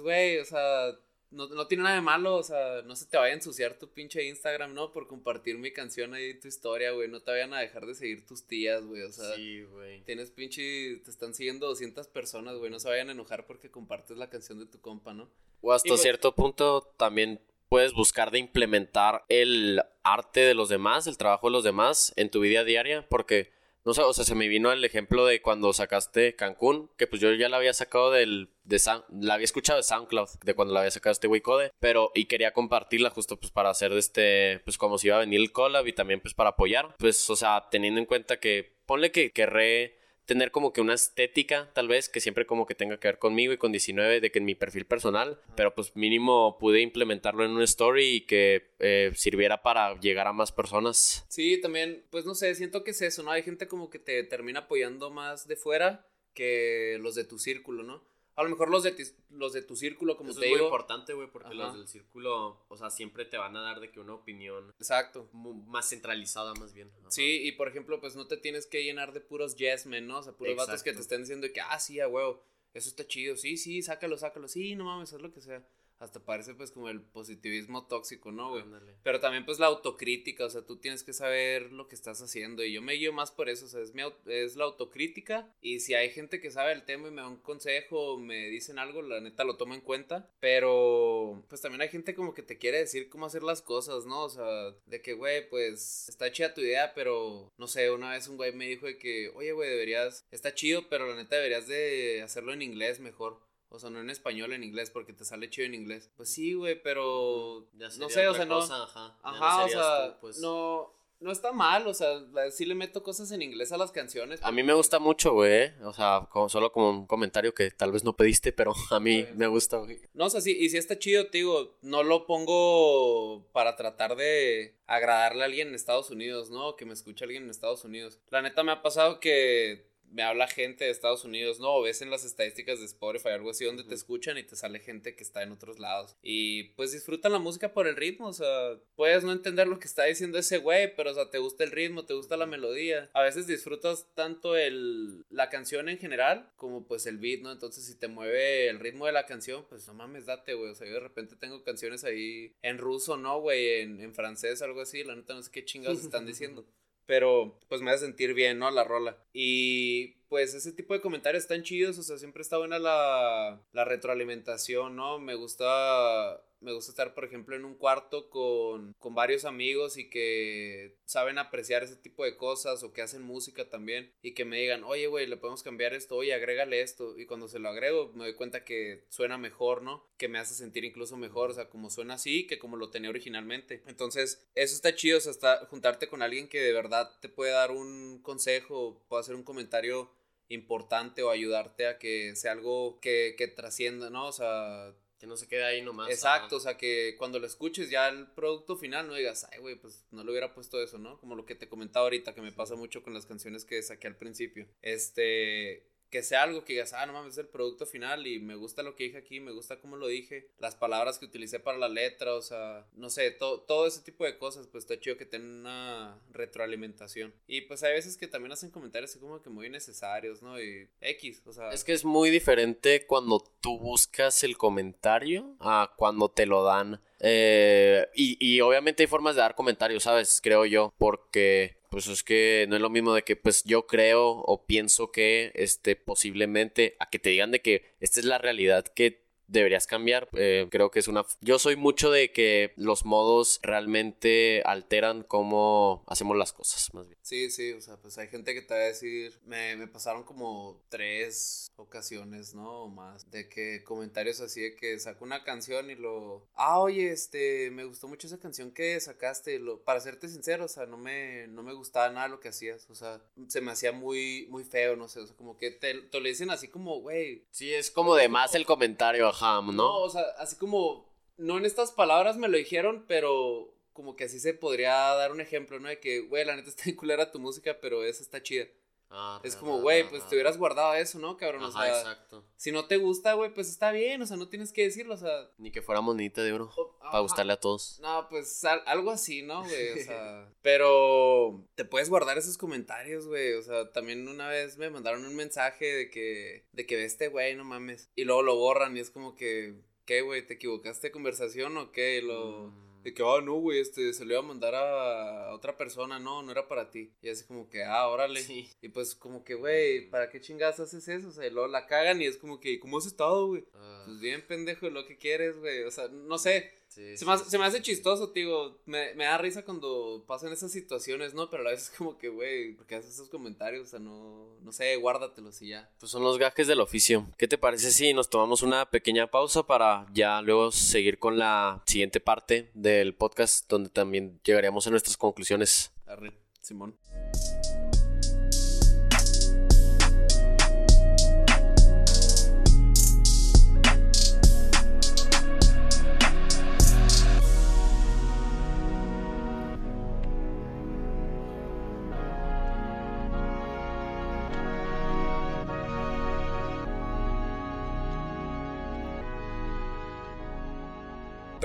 güey, o sea, no, no, tiene nada de malo, o sea, no se te vaya a ensuciar tu pinche Instagram, ¿no? Por compartir mi canción ahí, tu historia, güey. No te vayan a dejar de seguir tus tías, güey. O sea, sí, güey. Tienes pinche, te están siguiendo 200 personas, güey. No se vayan a enojar porque compartes la canción de tu compa, ¿no? O hasta pues cierto punto también puedes buscar de implementar el arte de los demás, el trabajo de los demás en tu vida diaria, porque no sé, o sea, se me vino el ejemplo de cuando sacaste Cancún, que pues yo ya la había sacado del, de la había escuchado de SoundCloud, de cuando la había sacado este Wicode, pero, y quería compartirla justo pues para hacer este, pues como si iba a venir el collab y también pues para apoyar, pues, o sea, teniendo en cuenta que, ponle que querré tener como que una estética, tal vez, que siempre como que tenga que ver conmigo y con 19, de que en mi perfil personal, pero pues mínimo pude implementarlo en una story y que eh, sirviera para llegar a más personas. Sí, también, pues no sé, siento que es eso, ¿no? Hay gente como que te termina apoyando más de fuera que los de tu círculo, ¿no? A lo mejor los de, los de tu círculo, como Eso te es digo. muy importante, güey, porque los del círculo, o sea, siempre te van a dar de que una opinión. Exacto. Más centralizada, más bien. Sí, y por ejemplo, pues no te tienes que llenar de puros yes men, ¿no? O sea, puros vatos que te estén diciendo que, ah, sí, a huevo, eso está chido. Sí, sí, sácalo, sácalo. Sí, no mames, haz lo que sea hasta parece pues como el positivismo tóxico, ¿no, güey? Pero también pues la autocrítica, o sea, tú tienes que saber lo que estás haciendo y yo me guío más por eso, o sea, es, mi, es la autocrítica y si hay gente que sabe el tema y me da un consejo o me dicen algo, la neta lo tomo en cuenta, pero pues también hay gente como que te quiere decir cómo hacer las cosas, ¿no? O sea, de que, güey, pues está chida tu idea, pero no sé, una vez un güey me dijo de que, oye, güey, deberías, está chido, pero la neta deberías de hacerlo en inglés mejor. O sea, no en español, en inglés, porque te sale chido en inglés. Pues sí, güey, pero. no sé, o sea, no. ajá, ajá o sea, pues. no. No está mal, o sea, sí le meto cosas en inglés a las canciones. A mí me gusta mucho, güey. O sea, como, solo como un comentario que tal vez no pediste, pero a mí me gusta, güey. No, o sea, sí, y si está chido, te digo, no lo pongo para tratar de agradarle a alguien en Estados Unidos, ¿no? Que me escuche alguien en Estados Unidos. La neta me ha pasado que me habla gente de Estados Unidos, no, ves en las estadísticas de Spotify algo así donde te escuchan y te sale gente que está en otros lados. Y pues disfrutan la música por el ritmo, o sea, puedes no entender lo que está diciendo ese güey, pero o sea, te gusta el ritmo, te gusta la melodía. A veces disfrutas tanto el la canción en general como pues el beat, ¿no? Entonces si te mueve el ritmo de la canción, pues no mames, date, güey. O sea, yo de repente tengo canciones ahí en ruso, ¿no, güey? En, en francés, algo así, la neta no sé qué chingados están diciendo. Pero pues me hace sentir bien, ¿no? La rola. Y pues ese tipo de comentarios están chidos, o sea, siempre está buena la, la retroalimentación, ¿no? Me gusta me gusta estar, por ejemplo, en un cuarto con, con, varios amigos y que saben apreciar ese tipo de cosas o que hacen música también y que me digan, oye, güey, le podemos cambiar esto, oye, agrégale esto. Y cuando se lo agrego, me doy cuenta que suena mejor, ¿no? Que me hace sentir incluso mejor, o sea, como suena así que como lo tenía originalmente. Entonces, eso está chido, o sea, está, juntarte con alguien que de verdad te puede dar un consejo, puede hacer un comentario importante o ayudarte a que sea algo que, que trascienda, ¿no? O sea, que no se quede ahí nomás. Exacto, o sea, que cuando lo escuches ya el producto final no digas, ay, güey, pues no le hubiera puesto eso, ¿no? Como lo que te comentaba ahorita, que me pasa mucho con las canciones que saqué al principio. Este, que sea algo que digas, ah, no mames, es el producto final y me gusta lo que dije aquí, me gusta cómo lo dije, las palabras que utilicé para la letra, o sea, no sé, todo ese tipo de cosas, pues está chido que tengan una retroalimentación. Y pues hay veces que también hacen comentarios así como que muy necesarios, ¿no? Y X, o sea. Es que es muy diferente cuando tú buscas el comentario a cuando te lo dan. Eh, y, y obviamente hay formas de dar comentarios, ¿sabes? Creo yo, porque pues es que no es lo mismo de que pues yo creo o pienso que este posiblemente a que te digan de que esta es la realidad que deberías cambiar. Eh, creo que es una... Yo soy mucho de que los modos realmente alteran cómo hacemos las cosas, más bien. Sí, sí, o sea, pues hay gente que te va a decir, me, me pasaron como tres ocasiones, ¿no? O más, de que comentarios así de que saco una canción y lo... Ah, oye, este, me gustó mucho esa canción que sacaste, lo, para serte sincero, o sea, no me, no me gustaba nada lo que hacías, o sea, se me hacía muy, muy feo, no sé, o sea, como que te, te lo dicen así como, güey. Sí, es como de más el comentario, ¿no? No, o sea, así como, no en estas palabras me lo dijeron, pero como que así se podría dar un ejemplo, ¿no? De que, güey, la neta está en culera tu música, pero esa está chida. Ah, es como, güey, pues te hubieras guardado eso, ¿no, cabrón? o sea, exacto. Si no te gusta, güey, pues está bien, o sea, no tienes que decirlo, o sea. Ni que fuera monita de oro. para gustarle a todos. No, pues algo así, ¿no, güey? O sea. pero te puedes guardar esos comentarios, güey. O sea, también una vez me mandaron un mensaje de que. de que ve este güey, no mames. Y luego lo borran y es como que ¿qué, güey? ¿Te equivocaste de conversación o qué? Lo... Mm. De que, ah, no, güey, este, se lo iba a mandar a otra persona, no, no era para ti. Y así como que, ah, órale. Y pues como que, güey, ¿para qué chingadas haces eso? O sea, luego la cagan y es como que, ¿cómo has estado, güey? Ah. Pues bien, pendejo, lo que quieres, güey. O sea, no sé se, me hace, chistoso, digo. Me, da risa cuando pasan esas situaciones, ¿no? Pero a la vez es como que, güey, porque haces esos comentarios? O sea, no, no sé, guárdatelos y ya. Pues son los gajes del oficio. ¿Qué te parece si nos tomamos una pequeña pausa para ya luego seguir con la siguiente parte del podcast, donde también llegaríamos a nuestras conclusiones? Arre, Simón.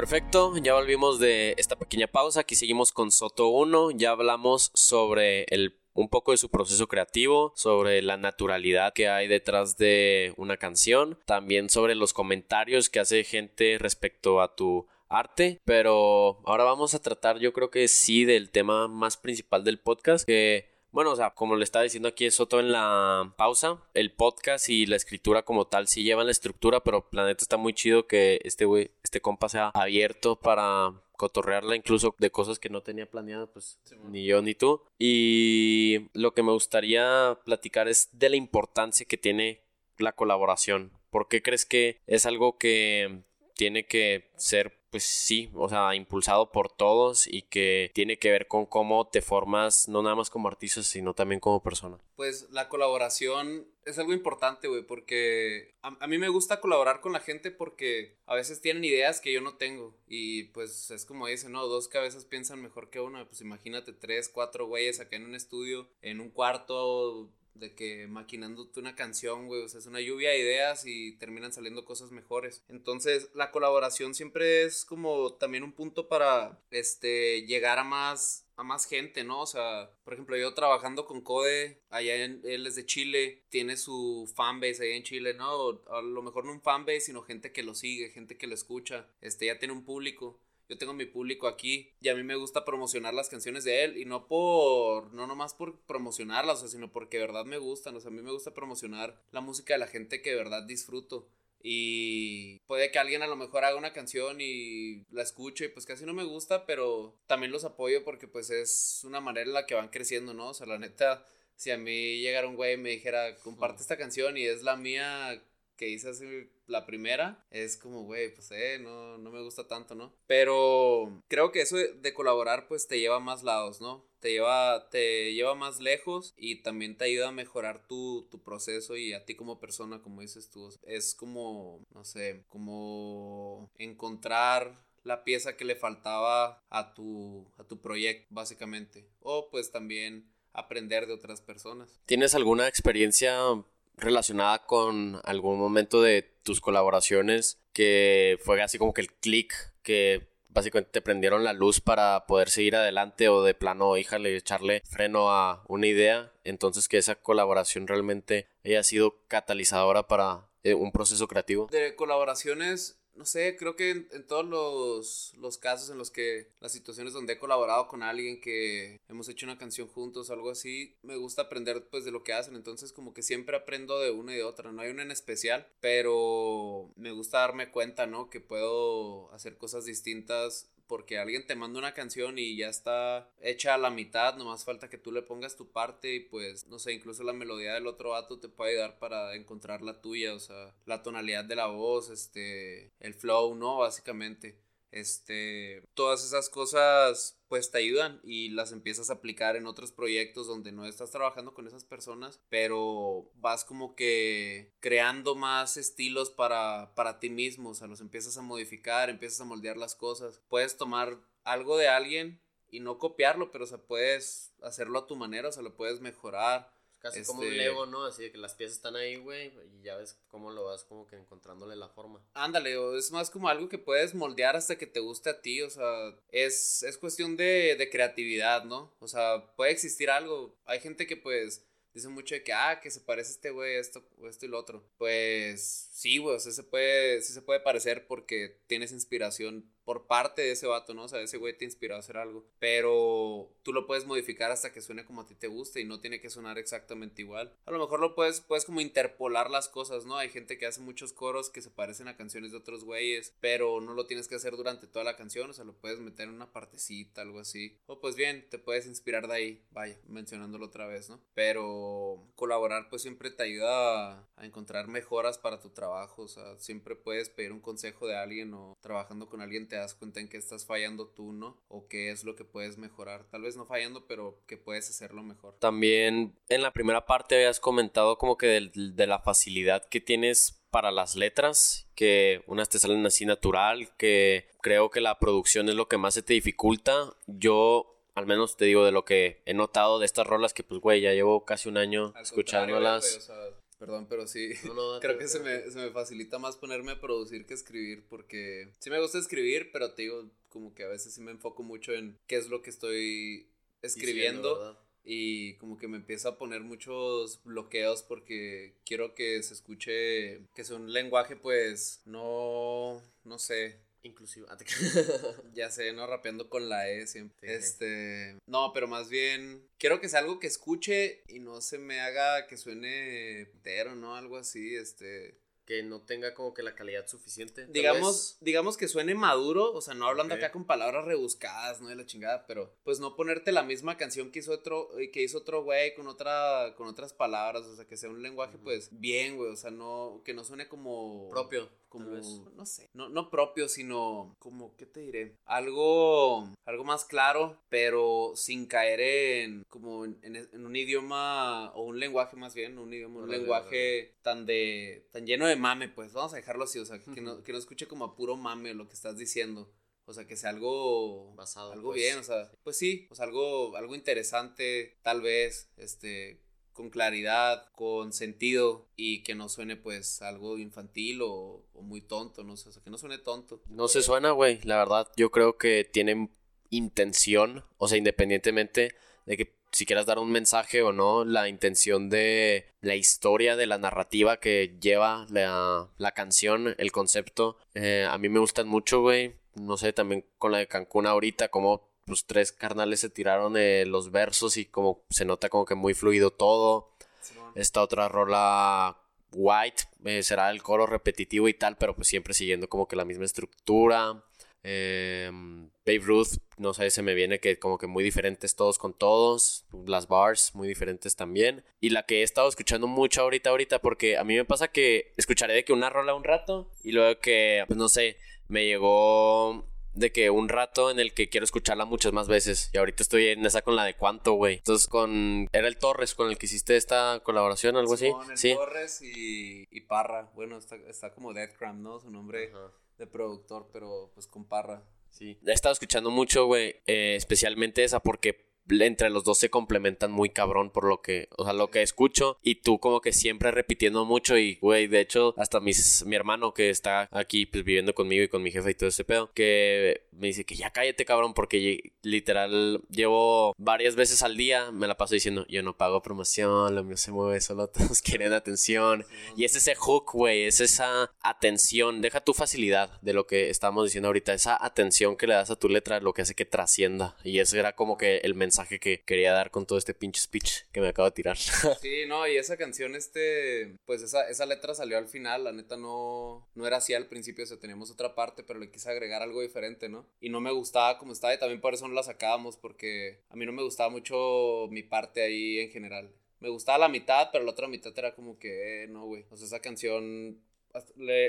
Perfecto, ya volvimos de esta pequeña pausa. Aquí seguimos con Soto 1. Ya hablamos sobre el un poco de su proceso creativo, sobre la naturalidad que hay detrás de una canción, también sobre los comentarios que hace gente respecto a tu arte, pero ahora vamos a tratar yo creo que sí del tema más principal del podcast, bueno, o sea, como le estaba diciendo aquí Soto en la pausa, el podcast y la escritura como tal sí llevan la estructura, pero Planeta está muy chido que este güey, este compa sea abierto para cotorrearla incluso de cosas que no tenía planeado, pues ni yo ni tú. Y lo que me gustaría platicar es de la importancia que tiene la colaboración. ¿Por qué crees que es algo que tiene que ser pues sí, o sea, impulsado por todos y que tiene que ver con cómo te formas, no nada más como artista, sino también como persona. Pues la colaboración es algo importante, güey, porque a, mí me gusta colaborar con la gente porque a veces tienen ideas que yo no tengo y pues es como dicen, no, dos cabezas piensan mejor que una, pues imagínate tres, cuatro güeyes acá en un estudio, en un cuarto de que maquinándote una canción, güey, o sea, es una lluvia de ideas y terminan saliendo cosas mejores. Entonces, la colaboración siempre es como también un punto para, este, llegar a más a más gente, ¿no? O sea, por ejemplo, yo trabajando con Code, allá en, él es de Chile, tiene su fanbase allá en Chile, ¿no? A lo mejor no un fanbase, sino gente que lo sigue, gente que lo escucha, este, ya tiene un público yo tengo mi público aquí y a mí me gusta promocionar las canciones de él y no por, no nomás por promocionarlas, o sea, sino porque de verdad me gustan, o sea, a mí me gusta promocionar la música de la gente que de verdad disfruto. Y puede que alguien a lo mejor haga una canción y la escuche y pues casi no me gusta, pero también los apoyo porque pues es una manera en la que van creciendo, ¿no? O sea, la neta, si a mí llegara un güey y me dijera, comparte esta canción y es la mía que hice así la primera, es como, güey, pues eh, no, no me gusta tanto, ¿no? Pero creo que eso de, colaborar pues te lleva a más lados, ¿no? Te lleva, te lleva más lejos y también te ayuda a mejorar tu, tu proceso y a ti como persona, como dices tú. Es como, no sé, como encontrar la pieza que le faltaba a tu, a tu proyecto, básicamente. O pues también aprender de otras personas. ¿Tienes alguna experiencia relacionada con algún momento de tus colaboraciones que fue así como que el click que básicamente te prendieron la luz para poder seguir adelante o de plano, híjale, echarle freno a una idea. Entonces que esa colaboración realmente haya sido catalizadora para eh, un proceso creativo. De colaboraciones no sé, creo que en, todos los, los, casos en los que las situaciones donde he colaborado con alguien que hemos hecho una canción juntos o algo así, me gusta aprender pues de lo que hacen, entonces como que siempre aprendo de una y de otra, no hay una en especial, pero me gusta darme cuenta, ¿no? Que puedo hacer cosas distintas porque alguien te manda una canción y ya está hecha a la mitad, nomás falta que tú le pongas tu parte y pues, no sé, incluso la melodía del otro vato te puede ayudar para encontrar la tuya, o sea, la tonalidad de la voz, este, el flow, ¿no? Básicamente. Este, todas esas cosas pues te ayudan y las empiezas a aplicar en otros proyectos donde no estás trabajando con esas personas, pero vas como que creando más estilos para, para ti mismo, o sea, los empiezas a modificar, empiezas a moldear las cosas. Puedes tomar algo de alguien y no copiarlo, pero o sea, puedes hacerlo a tu manera, o sea, lo puedes mejorar Casi como un este Lego, ¿no? Así de que las piezas están ahí, güey, y ya ves cómo lo vas como que encontrándole la forma. Ándale, o es más como algo que puedes moldear hasta que te guste a ti, o sea, es, es cuestión de, de creatividad, ¿no? O sea, puede existir algo. Hay gente que pues Dice mucho de que, ah, que se parece este güey, esto, esto y lo otro. Pues sí, güey, o sea, se puede, sí se puede parecer porque tienes inspiración por parte de ese vato, ¿no? O sea, ese güey te inspiró a hacer algo. Pero tú lo puedes modificar hasta que suene como a ti te guste y no tiene que sonar exactamente igual. A lo mejor lo puedes, puedes como interpolar las cosas, ¿no? Hay gente que hace muchos coros que se parecen a canciones de otros güeyes, pero no lo tienes que hacer durante toda la canción, o sea, lo puedes meter en una partecita, algo así. O pues bien, te puedes inspirar de ahí, vaya, mencionándolo otra vez, ¿no? Pero colaborar pues siempre te ayuda a, encontrar mejoras para tu trabajo, o sea, siempre puedes pedir un consejo de alguien o trabajando con alguien te das cuenta en que estás fallando tú, ¿no? O qué es lo que puedes mejorar. Tal vez no fallando, pero que puedes hacerlo mejor. También en la primera parte habías comentado como que de, de la facilidad que tienes para las letras, que unas te salen así natural, que creo que la producción es lo que más se te dificulta. Yo al menos te digo de lo que he notado de estas rolas que pues güey ya llevo casi un año escuchándolas. Perdón, pero sí. Creo que se me, se me, facilita más ponerme a producir que escribir porque sí me gusta escribir, pero te digo, como que a veces sí me enfoco mucho en qué es lo que estoy escribiendo. y como que me empiezo a poner muchos bloqueos porque quiero que se escuche, que sea un lenguaje pues no, no sé, Inclusive. Ah, ya sé, ¿no? Rapeando con la E siempre. Este. No, pero más bien. Quiero que sea algo que escuche y no se me haga que suene pero, ¿no? Algo así, este que no tenga como que la calidad suficiente. Digamos, digamos que suene maduro, o sea, no hablando acá con palabras rebuscadas, no de la chingada, pero pues no ponerte la misma canción que hizo otro eh, que hizo otro güey con otra con otras palabras, o sea, que sea un lenguaje pues bien, güey, o sea, no que no suene como propio como no sé, no, no propio, sino como qué te diré, algo algo más claro, pero sin caer en como en, un idioma o un lenguaje más bien, un idioma, un lenguaje tan de tan lleno de mame, pues vamos a dejarlo así, o sea, que no, que no escuche como a puro mame lo que estás diciendo. O sea, que sea algo basado. Algo pues. bien, o sea, pues sí, o sea, algo, algo interesante, tal vez, este, con claridad, con sentido y que no suene pues algo infantil o, muy tonto, no sé, o sea, que no suene tonto. No se suena, güey, la verdad, yo creo que tienen intención, o sea, independientemente de que si quieras dar un mensaje o no, la intención de la historia, de la narrativa que lleva la, la canción, el concepto, eh, a mí me gustan mucho, güey. No sé, también con la de Cancún ahorita, como los tres carnales se tiraron eh, los versos y como se nota como que muy fluido todo. Esta otra rola White eh, será el coro repetitivo y tal, pero pues siempre siguiendo como que la misma estructura. Eh, Babe Ruth, no sé, se me viene que como que muy diferentes todos con todos. Las bars muy diferentes también. Y la que he estado escuchando mucho ahorita, ahorita, porque a mí me pasa que escucharé de que una rola un rato y luego que, pues no sé, me llegó de que un rato en el que quiero escucharla muchas más veces. Y ahorita estoy en esa con la de cuánto, güey. Entonces con... Era el Torres con el que hiciste esta colaboración, algo así. El sí. Torres y, y, Parra. Bueno, está, está como Deadcram, ¿no? Su nombre de productor, pero pues con Parra. Sí. He estado escuchando mucho, güey. Eh, especialmente esa porque entre los dos se complementan muy cabrón por lo que, o sea, lo que escucho y tú como que siempre repitiendo mucho y, güey, de hecho, hasta mis, mi hermano que está aquí pues viviendo conmigo y con mi jefe y todo ese pedo, que me dice que ya cállate cabrón porque literal llevo varias veces al día, me la paso diciendo, yo no pago promoción, lo mío se mueve, solo todos quieren atención. Y es ese hook, güey, es esa atención, deja tu facilidad de lo que estamos diciendo ahorita, esa atención que le das a tu letra, lo que hace que trascienda. Y ese era como que el mensaje que quería dar con todo este pinche speech que me acabo de tirar. Sí, no, y esa canción, este, pues esa, esa letra salió al final, la neta no, no era así al principio, o sea, teníamos otra parte, pero le quise agregar algo diferente, ¿no? Y no me gustaba como estaba y también por eso no la sacábamos, porque a mí no me gustaba mucho mi parte ahí en general. Me gustaba la mitad, pero la otra mitad era como que, eh, no, güey. O sea, esa canción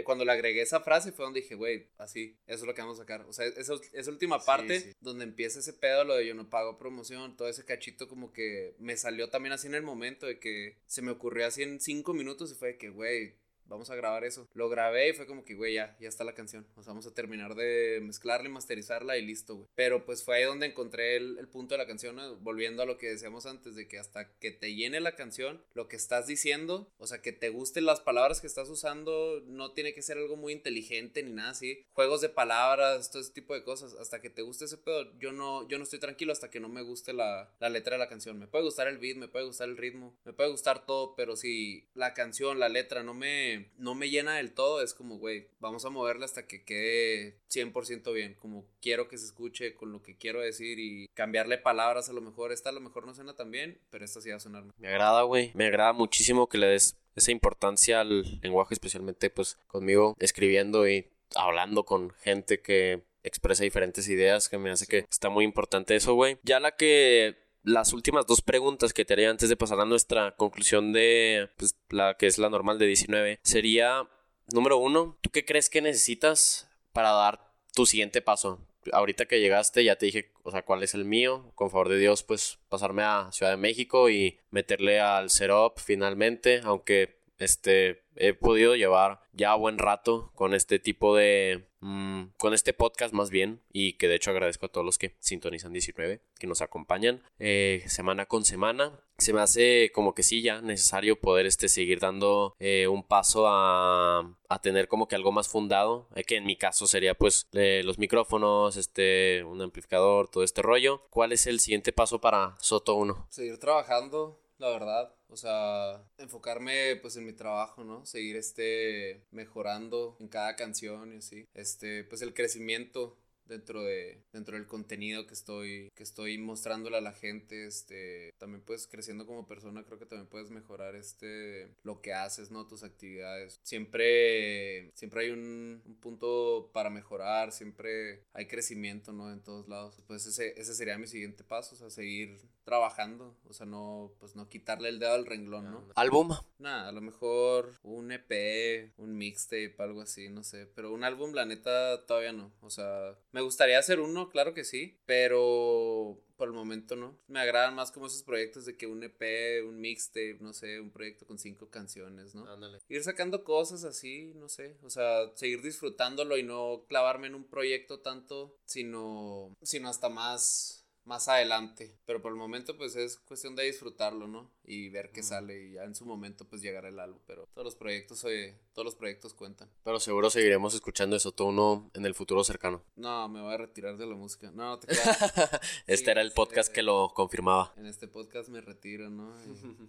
cuando le agregué esa frase fue donde dije, güey, así, eso es lo que vamos a sacar. O sea, esa, esa última parte donde empieza ese pedo, lo de yo no pago promoción, todo ese cachito como que me salió también así en el momento de que se me ocurrió así en cinco minutos y fue de que, güey, vamos a grabar eso. Lo grabé y fue como que, güey, ya, ya está la canción. O sea, vamos a terminar de mezclarla y masterizarla y listo, güey. Pero pues fue ahí donde encontré el, el punto de la canción, volviendo a lo que decíamos antes, de que hasta que te llene la canción, lo que estás diciendo, o sea, que te gusten las palabras que estás usando, no tiene que ser algo muy inteligente ni nada así. Juegos de palabras, todo ese tipo de cosas. Hasta que te guste ese pedo, yo no, yo no estoy tranquilo hasta que no me guste la, la letra de la canción. Me puede gustar el beat, me puede gustar el ritmo, me puede gustar todo, pero si la canción, la letra no me, no me llena del todo, es como, güey, vamos a moverla hasta que quede 100% bien, como quiero que se escuche, con lo que quiero decir y cambiarle palabras a lo mejor. Esta a lo mejor no suena tan bien, pero esta sí va a sonar. Me agrada, güey. Me agrada muchísimo que le des esa importancia al lenguaje, especialmente pues conmigo escribiendo y hablando con gente que expresa diferentes ideas, que me hace que está muy importante eso, güey. Ya la que las últimas dos preguntas que te haría antes de pasar a nuestra conclusión de pues, la que es la normal de 19 sería, número uno, ¿tú qué crees que necesitas para dar tu siguiente paso? Ahorita que llegaste ya te dije, o sea, cuál es el mío. Con favor de Dios, pues pasarme a Ciudad de México y meterle al setup finalmente, aunque este he podido llevar ya buen rato con este tipo de mm, con este podcast más bien y que de hecho agradezco a todos los que sintonizan 19 que nos acompañan eh, semana con semana. Se me hace como que sí ya necesario poder este seguir dando eh, un paso a, a, tener como que algo más fundado eh, que en mi caso sería pues los micrófonos este un amplificador todo este rollo. Cuál es el siguiente paso para Soto 1 seguir trabajando la verdad. O sea, enfocarme pues en mi trabajo, ¿no? Seguir este mejorando en cada canción y así. Este, pues el crecimiento dentro de dentro del contenido que estoy que estoy mostrándole a la gente este también puedes creciendo como persona creo que también puedes mejorar este lo que haces no tus actividades siempre siempre hay un, punto para mejorar siempre hay crecimiento no en todos lados pues ese, ese sería mi siguiente paso o sea seguir trabajando o sea no pues no quitarle el dedo al renglón no álbum nada a lo mejor un EP un mixtape algo así no sé pero un álbum la neta todavía no o sea me gustaría hacer uno, claro que sí, pero por el momento no. Me agradan más como esos proyectos de que un EP, un mixtape, no sé, un proyecto con cinco canciones, ¿no? Ándale. Ir sacando cosas así, no sé, o sea, seguir disfrutándolo y no clavarme en un proyecto tanto, sino, sino hasta más más adelante. Pero por el momento, pues es cuestión de disfrutarlo, ¿no? Y ver qué sale. Y ya en su momento, pues llegará el álbum. Pero todos los proyectos, oye, todos los proyectos cuentan. Pero seguro seguiremos escuchando eso todo uno en el futuro cercano. No, me voy a retirar de la música. No, no te este era el podcast que lo confirmaba. En este podcast me retiro, ¿no?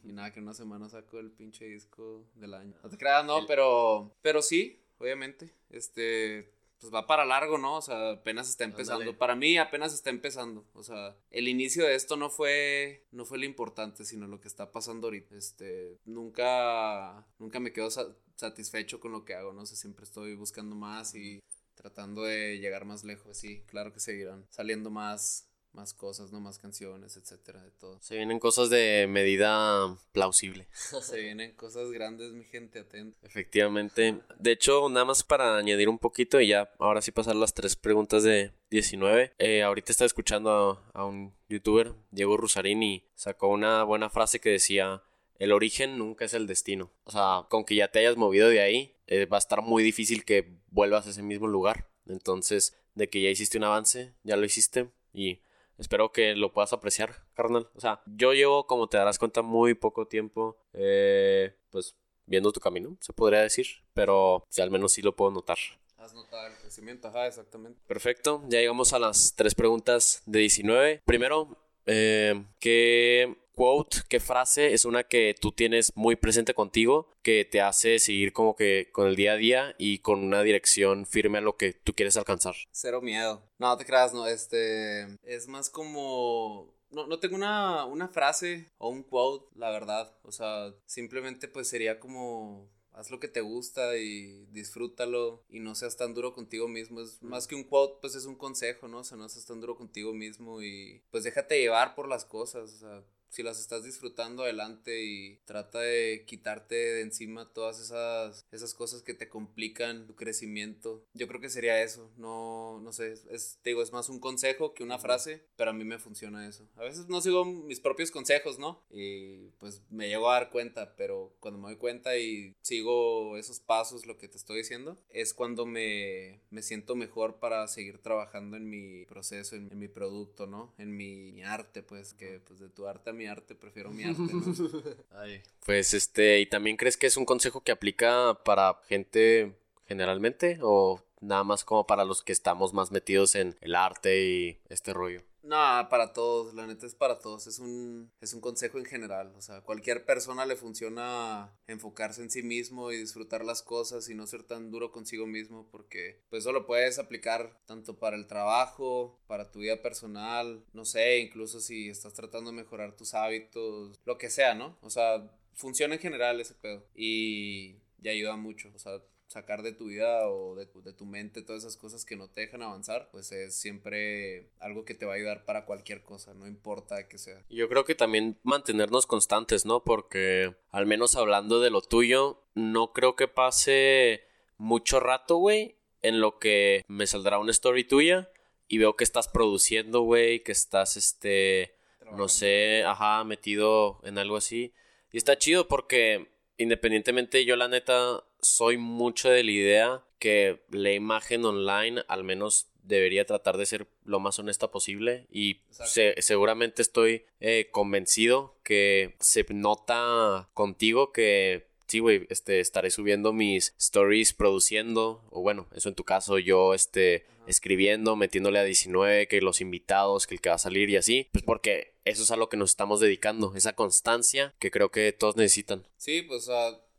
Y, nada, que una semana saco el pinche disco del año. No te creas, no, pero. Pero sí, obviamente. Este pues va para largo, ¿no? O sea, apenas está empezando. Para mí apenas está empezando. O sea, el inicio de esto no fue no fue lo importante, sino lo que está pasando ahorita. Este, nunca nunca me quedo satisfecho con lo que hago, no sé, siempre estoy buscando más y tratando de llegar más lejos. Sí, claro que seguirán saliendo más más cosas, ¿no? Más canciones, etcétera, de todo. Se vienen cosas de medida plausible. Se vienen cosas grandes, mi gente, atenta. Efectivamente. De hecho, nada más para añadir un poquito y ya, ahora sí pasar las tres preguntas de 19. Eh, ahorita estaba escuchando a, un youtuber, Diego Rusarín, y sacó una buena frase que decía, el origen nunca es el destino. O sea, con que ya te hayas movido de ahí, eh, va a estar muy difícil que vuelvas a ese mismo lugar. Entonces, de que ya hiciste un avance, ya lo hiciste y Espero que lo puedas apreciar, carnal. O sea, yo llevo, como te darás cuenta, muy poco tiempo, eh, pues, viendo tu camino, se podría decir. Pero al menos sí lo puedo notar. Has notado el crecimiento, ajá, exactamente. Perfecto, ya llegamos a las tres preguntas de 19. Primero, eh, ¿qué quote, qué frase es una que tú tienes muy presente contigo, que te hace seguir como que con el día a día y con una dirección firme a lo que tú quieres alcanzar? Cero miedo. No, te creas, no, este, es más como no, no tengo una, una, frase o un quote, la verdad. O sea, simplemente pues sería como haz lo que te gusta y disfrútalo y no seas tan duro contigo mismo. Es más que un quote, pues es un consejo, ¿no? O sea, no seas tan duro contigo mismo y pues déjate llevar por las cosas. O sea, si las estás disfrutando adelante y trata de quitarte de encima todas esas, esas cosas que te complican tu crecimiento. Yo creo que sería eso, no, no sé, es, te digo, es más un consejo que una frase, pero a mí me funciona eso. A veces no sigo mis propios consejos, ¿no? Y pues me llego a dar cuenta, pero cuando me doy cuenta y sigo esos pasos, lo que te estoy diciendo, es cuando me, me siento mejor para seguir trabajando en mi proceso, en, mi producto, ¿no? En mi, arte, pues, que pues de tu arte a mi arte prefiero mi arte, ¿no? Pues este, ¿y también crees que es un consejo que aplica para gente generalmente o nada más como para los que estamos más metidos en el arte y este rollo? No, para todos, la neta es para todos, es un, es un consejo en general, o sea, cualquier persona le funciona enfocarse en sí mismo y disfrutar las cosas y no ser tan duro consigo mismo porque pues eso lo puedes aplicar tanto para el trabajo, para tu vida personal, no sé, incluso si estás tratando de mejorar tus hábitos, lo que sea, ¿no? O sea, funciona en general ese pedo y, y ayuda mucho, o sea, sacar de tu vida o de tu, de tu mente todas esas cosas que no te dejan avanzar, pues es siempre algo que te va a ayudar para cualquier cosa, no importa que sea. Yo creo que también mantenernos constantes, ¿no? Porque al menos hablando de lo tuyo, no creo que pase mucho rato, güey, en lo que me saldrá una story tuya y veo que estás produciendo, güey, que estás, este, no sé, ajá, metido en algo así. Y está chido porque independientemente yo la neta soy mucho de la idea que la imagen online al menos debería tratar de ser lo más honesta posible y seguramente estoy eh, convencido que se nota contigo que sí, güey, este, estaré subiendo mis stories produciendo, o bueno, eso en tu caso, yo, este, escribiendo, metiéndole a 19, que los invitados, que el que va a salir y así, pues porque eso es a lo que nos estamos dedicando, esa constancia que creo que todos necesitan. Sí, pues,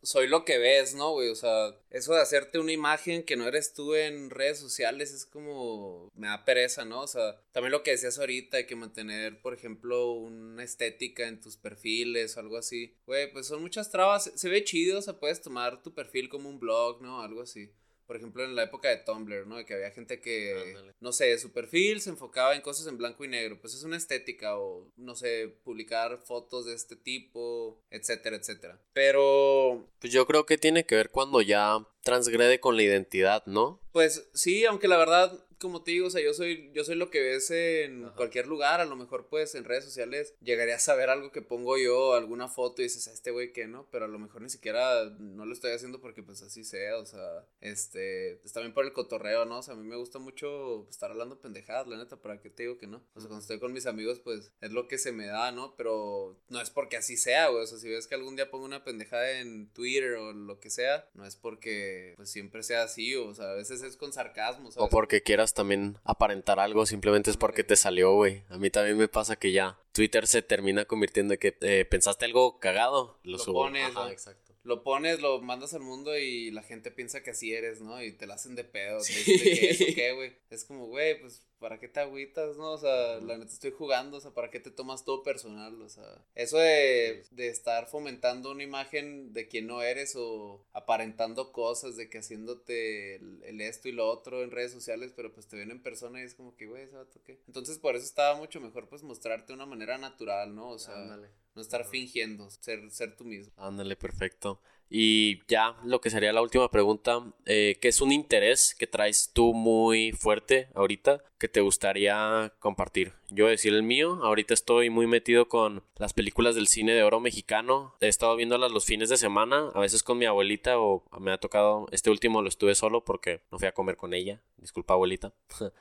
soy lo que ves, ¿no, güey? O sea, eso de hacerte una imagen que no eres tú en redes sociales es como. me da pereza, ¿no? O sea, también lo que decías ahorita, hay que mantener, por ejemplo, una estética en tus perfiles o algo así. Güey, pues son muchas trabas. Se ve chido, o sea, puedes tomar tu perfil como un blog, ¿no? Algo así por ejemplo, en la época de Tumblr, ¿no? De que había gente que, no sé, su perfil se enfocaba en cosas en blanco y negro. Pues es una estética o, no sé, publicar fotos de este tipo, etcétera, etcétera. Pero... Pues yo creo que tiene que ver cuando ya transgrede con la identidad, ¿no? Pues sí, aunque la verdad como te digo, o sea, yo soy, yo soy lo que ves en cualquier lugar, a lo mejor pues en redes sociales llegaría a saber algo que pongo yo, alguna foto y dices, a este güey que no, pero a lo mejor ni siquiera no lo estoy haciendo porque pues así sea, o sea, este, está bien por el cotorreo, ¿no? O sea, a mí me gusta mucho estar hablando pendejadas, la neta, para qué te digo que no. O sea, cuando estoy con mis amigos, pues es lo que se me da, ¿no? Pero no es porque así sea, güey, o sea, si ves que algún día pongo una pendejada en Twitter o lo que sea, no es porque pues siempre sea así, o sea, a veces es con sarcasmo, ¿sabes? O porque quieras también aparentar algo, simplemente es porque te salió, güey. A mí también me pasa que ya Twitter se termina convirtiendo en que eh, pensaste algo cagado, lo, subo. Pones, exacto. Lo pones, lo mandas al mundo y la gente piensa que así eres, ¿no? Y te la hacen de pedo. ¿Qué qué, güey? Es como, güey, pues ¿para qué te agüitas, no? O sea, la neta estoy jugando, o sea, ¿para qué te tomas todo personal? O sea, eso de, de estar fomentando una imagen de quien no eres o aparentando cosas, de que haciéndote el, esto y lo otro en redes sociales, pero pues te ven en persona y es como que, güey, ¿ese vato qué? Entonces, por eso estaba mucho mejor, pues, mostrarte de una manera natural, ¿no? O sea, no estar fingiendo, ser, ser tú mismo. Ándale, perfecto. Y ya lo que sería la última pregunta, eh, ¿qué es un interés que traes tú muy fuerte ahorita que te gustaría compartir? Yo decir el mío, ahorita estoy muy metido con las películas del cine de oro mexicano, he estado viéndolas los fines de semana, a veces con mi abuelita o me ha tocado, este último lo estuve solo porque no fui a comer con ella, disculpa abuelita.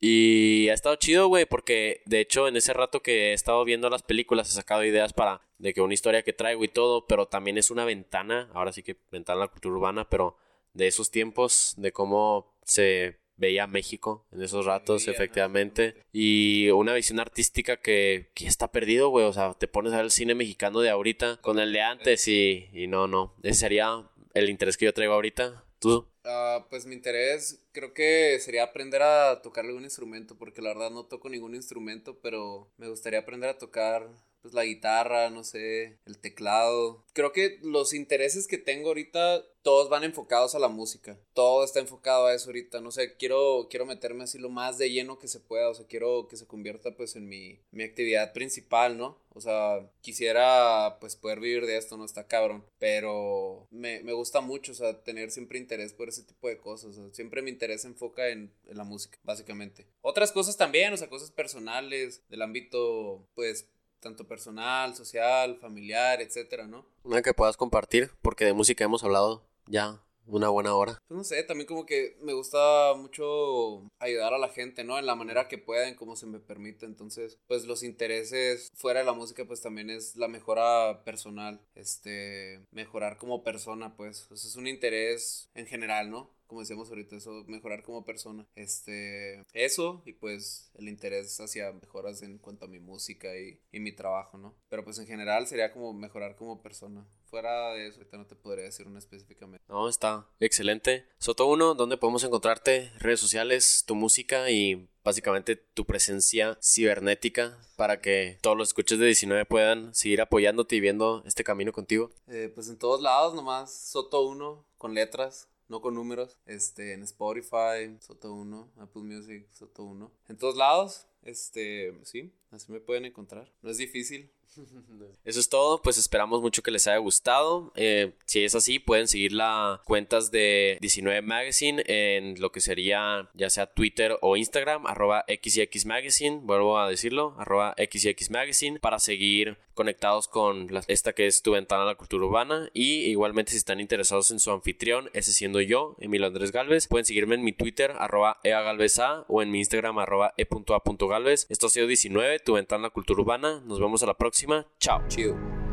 Y ha estado chido, güey, porque de hecho en ese rato que he estado viendo las películas he sacado ideas para de que una historia que traigo y todo, pero también es una ventana, ahora sí que ventana a la cultura urbana, pero de esos tiempos, de cómo se veía México en esos ratos, efectivamente. Y una visión artística que, que está perdido, güey. O sea, te pones a ver el cine mexicano de ahorita con el de antes y, y no, no. Ese sería el interés que yo traigo ahorita. ¿Tú? Ah, pues mi interés creo que sería aprender a tocar algún instrumento, porque la verdad no toco ningún instrumento, pero me gustaría aprender a tocar pues la guitarra, no sé, el teclado. Creo que los intereses que tengo ahorita todos van enfocados a la música. Todo está enfocado a eso ahorita. No sé, quiero, quiero meterme así lo más de lleno que se pueda. O sea, quiero que se convierta pues en mi, mi actividad principal, ¿no? O sea, quisiera pues poder vivir de esto, no está cabrón. Pero me, me gusta mucho, o sea, tener siempre interés por ese tipo de cosas. O sea, siempre mi interés se enfoca en, la música, básicamente. Otras cosas también, o sea, cosas personales, del ámbito pues tanto personal, social, familiar, etcétera, ¿no? Una que puedas compartir, porque de música hemos hablado ya una buena hora. Pues no sé, también como que me gusta mucho ayudar a la gente, ¿no? En la manera que pueda, en cómo se me permite. Entonces, pues los intereses fuera de la música, pues también es la mejora personal, este, mejorar como persona, pues. pues es un interés en general, ¿no? Como decíamos ahorita, eso, mejorar como persona. Este, eso y pues el interés hacia mejoras en cuanto a mi música y, y mi trabajo, ¿no? Pero pues en general sería como mejorar como persona. Fuera de eso, ahorita no te podría decir una específicamente. No, está excelente. Soto 1, ¿dónde podemos encontrarte? Redes sociales, tu música y básicamente tu presencia cibernética para que todos los escuches de 19 puedan seguir apoyándote y viendo este camino contigo? Eh, pues en todos lados, nomás Soto 1 con letras no con números, este, en Spotify, Soto 1, Apple Music, Soto 1, en todos lados, este, sí, así me pueden encontrar, no es difícil, eso es todo, pues esperamos mucho que les haya gustado. Eh, si es así, pueden seguir las cuentas de 19 Magazine en lo que sería ya sea Twitter o Instagram, arroba XX Magazine, vuelvo a decirlo, arroba XX Magazine, para seguir conectados con esta que es tu ventana a la cultura urbana. Y igualmente si están interesados en su anfitrión, ese siendo yo, Emilio Andrés Galvez, pueden seguirme en mi Twitter, arroba eagalveza, o en mi Instagram, arroba e.a.galvez. Esto ha sido 19, tu ventana a la cultura urbana. Nos vemos a la próxima. Chao. Chido.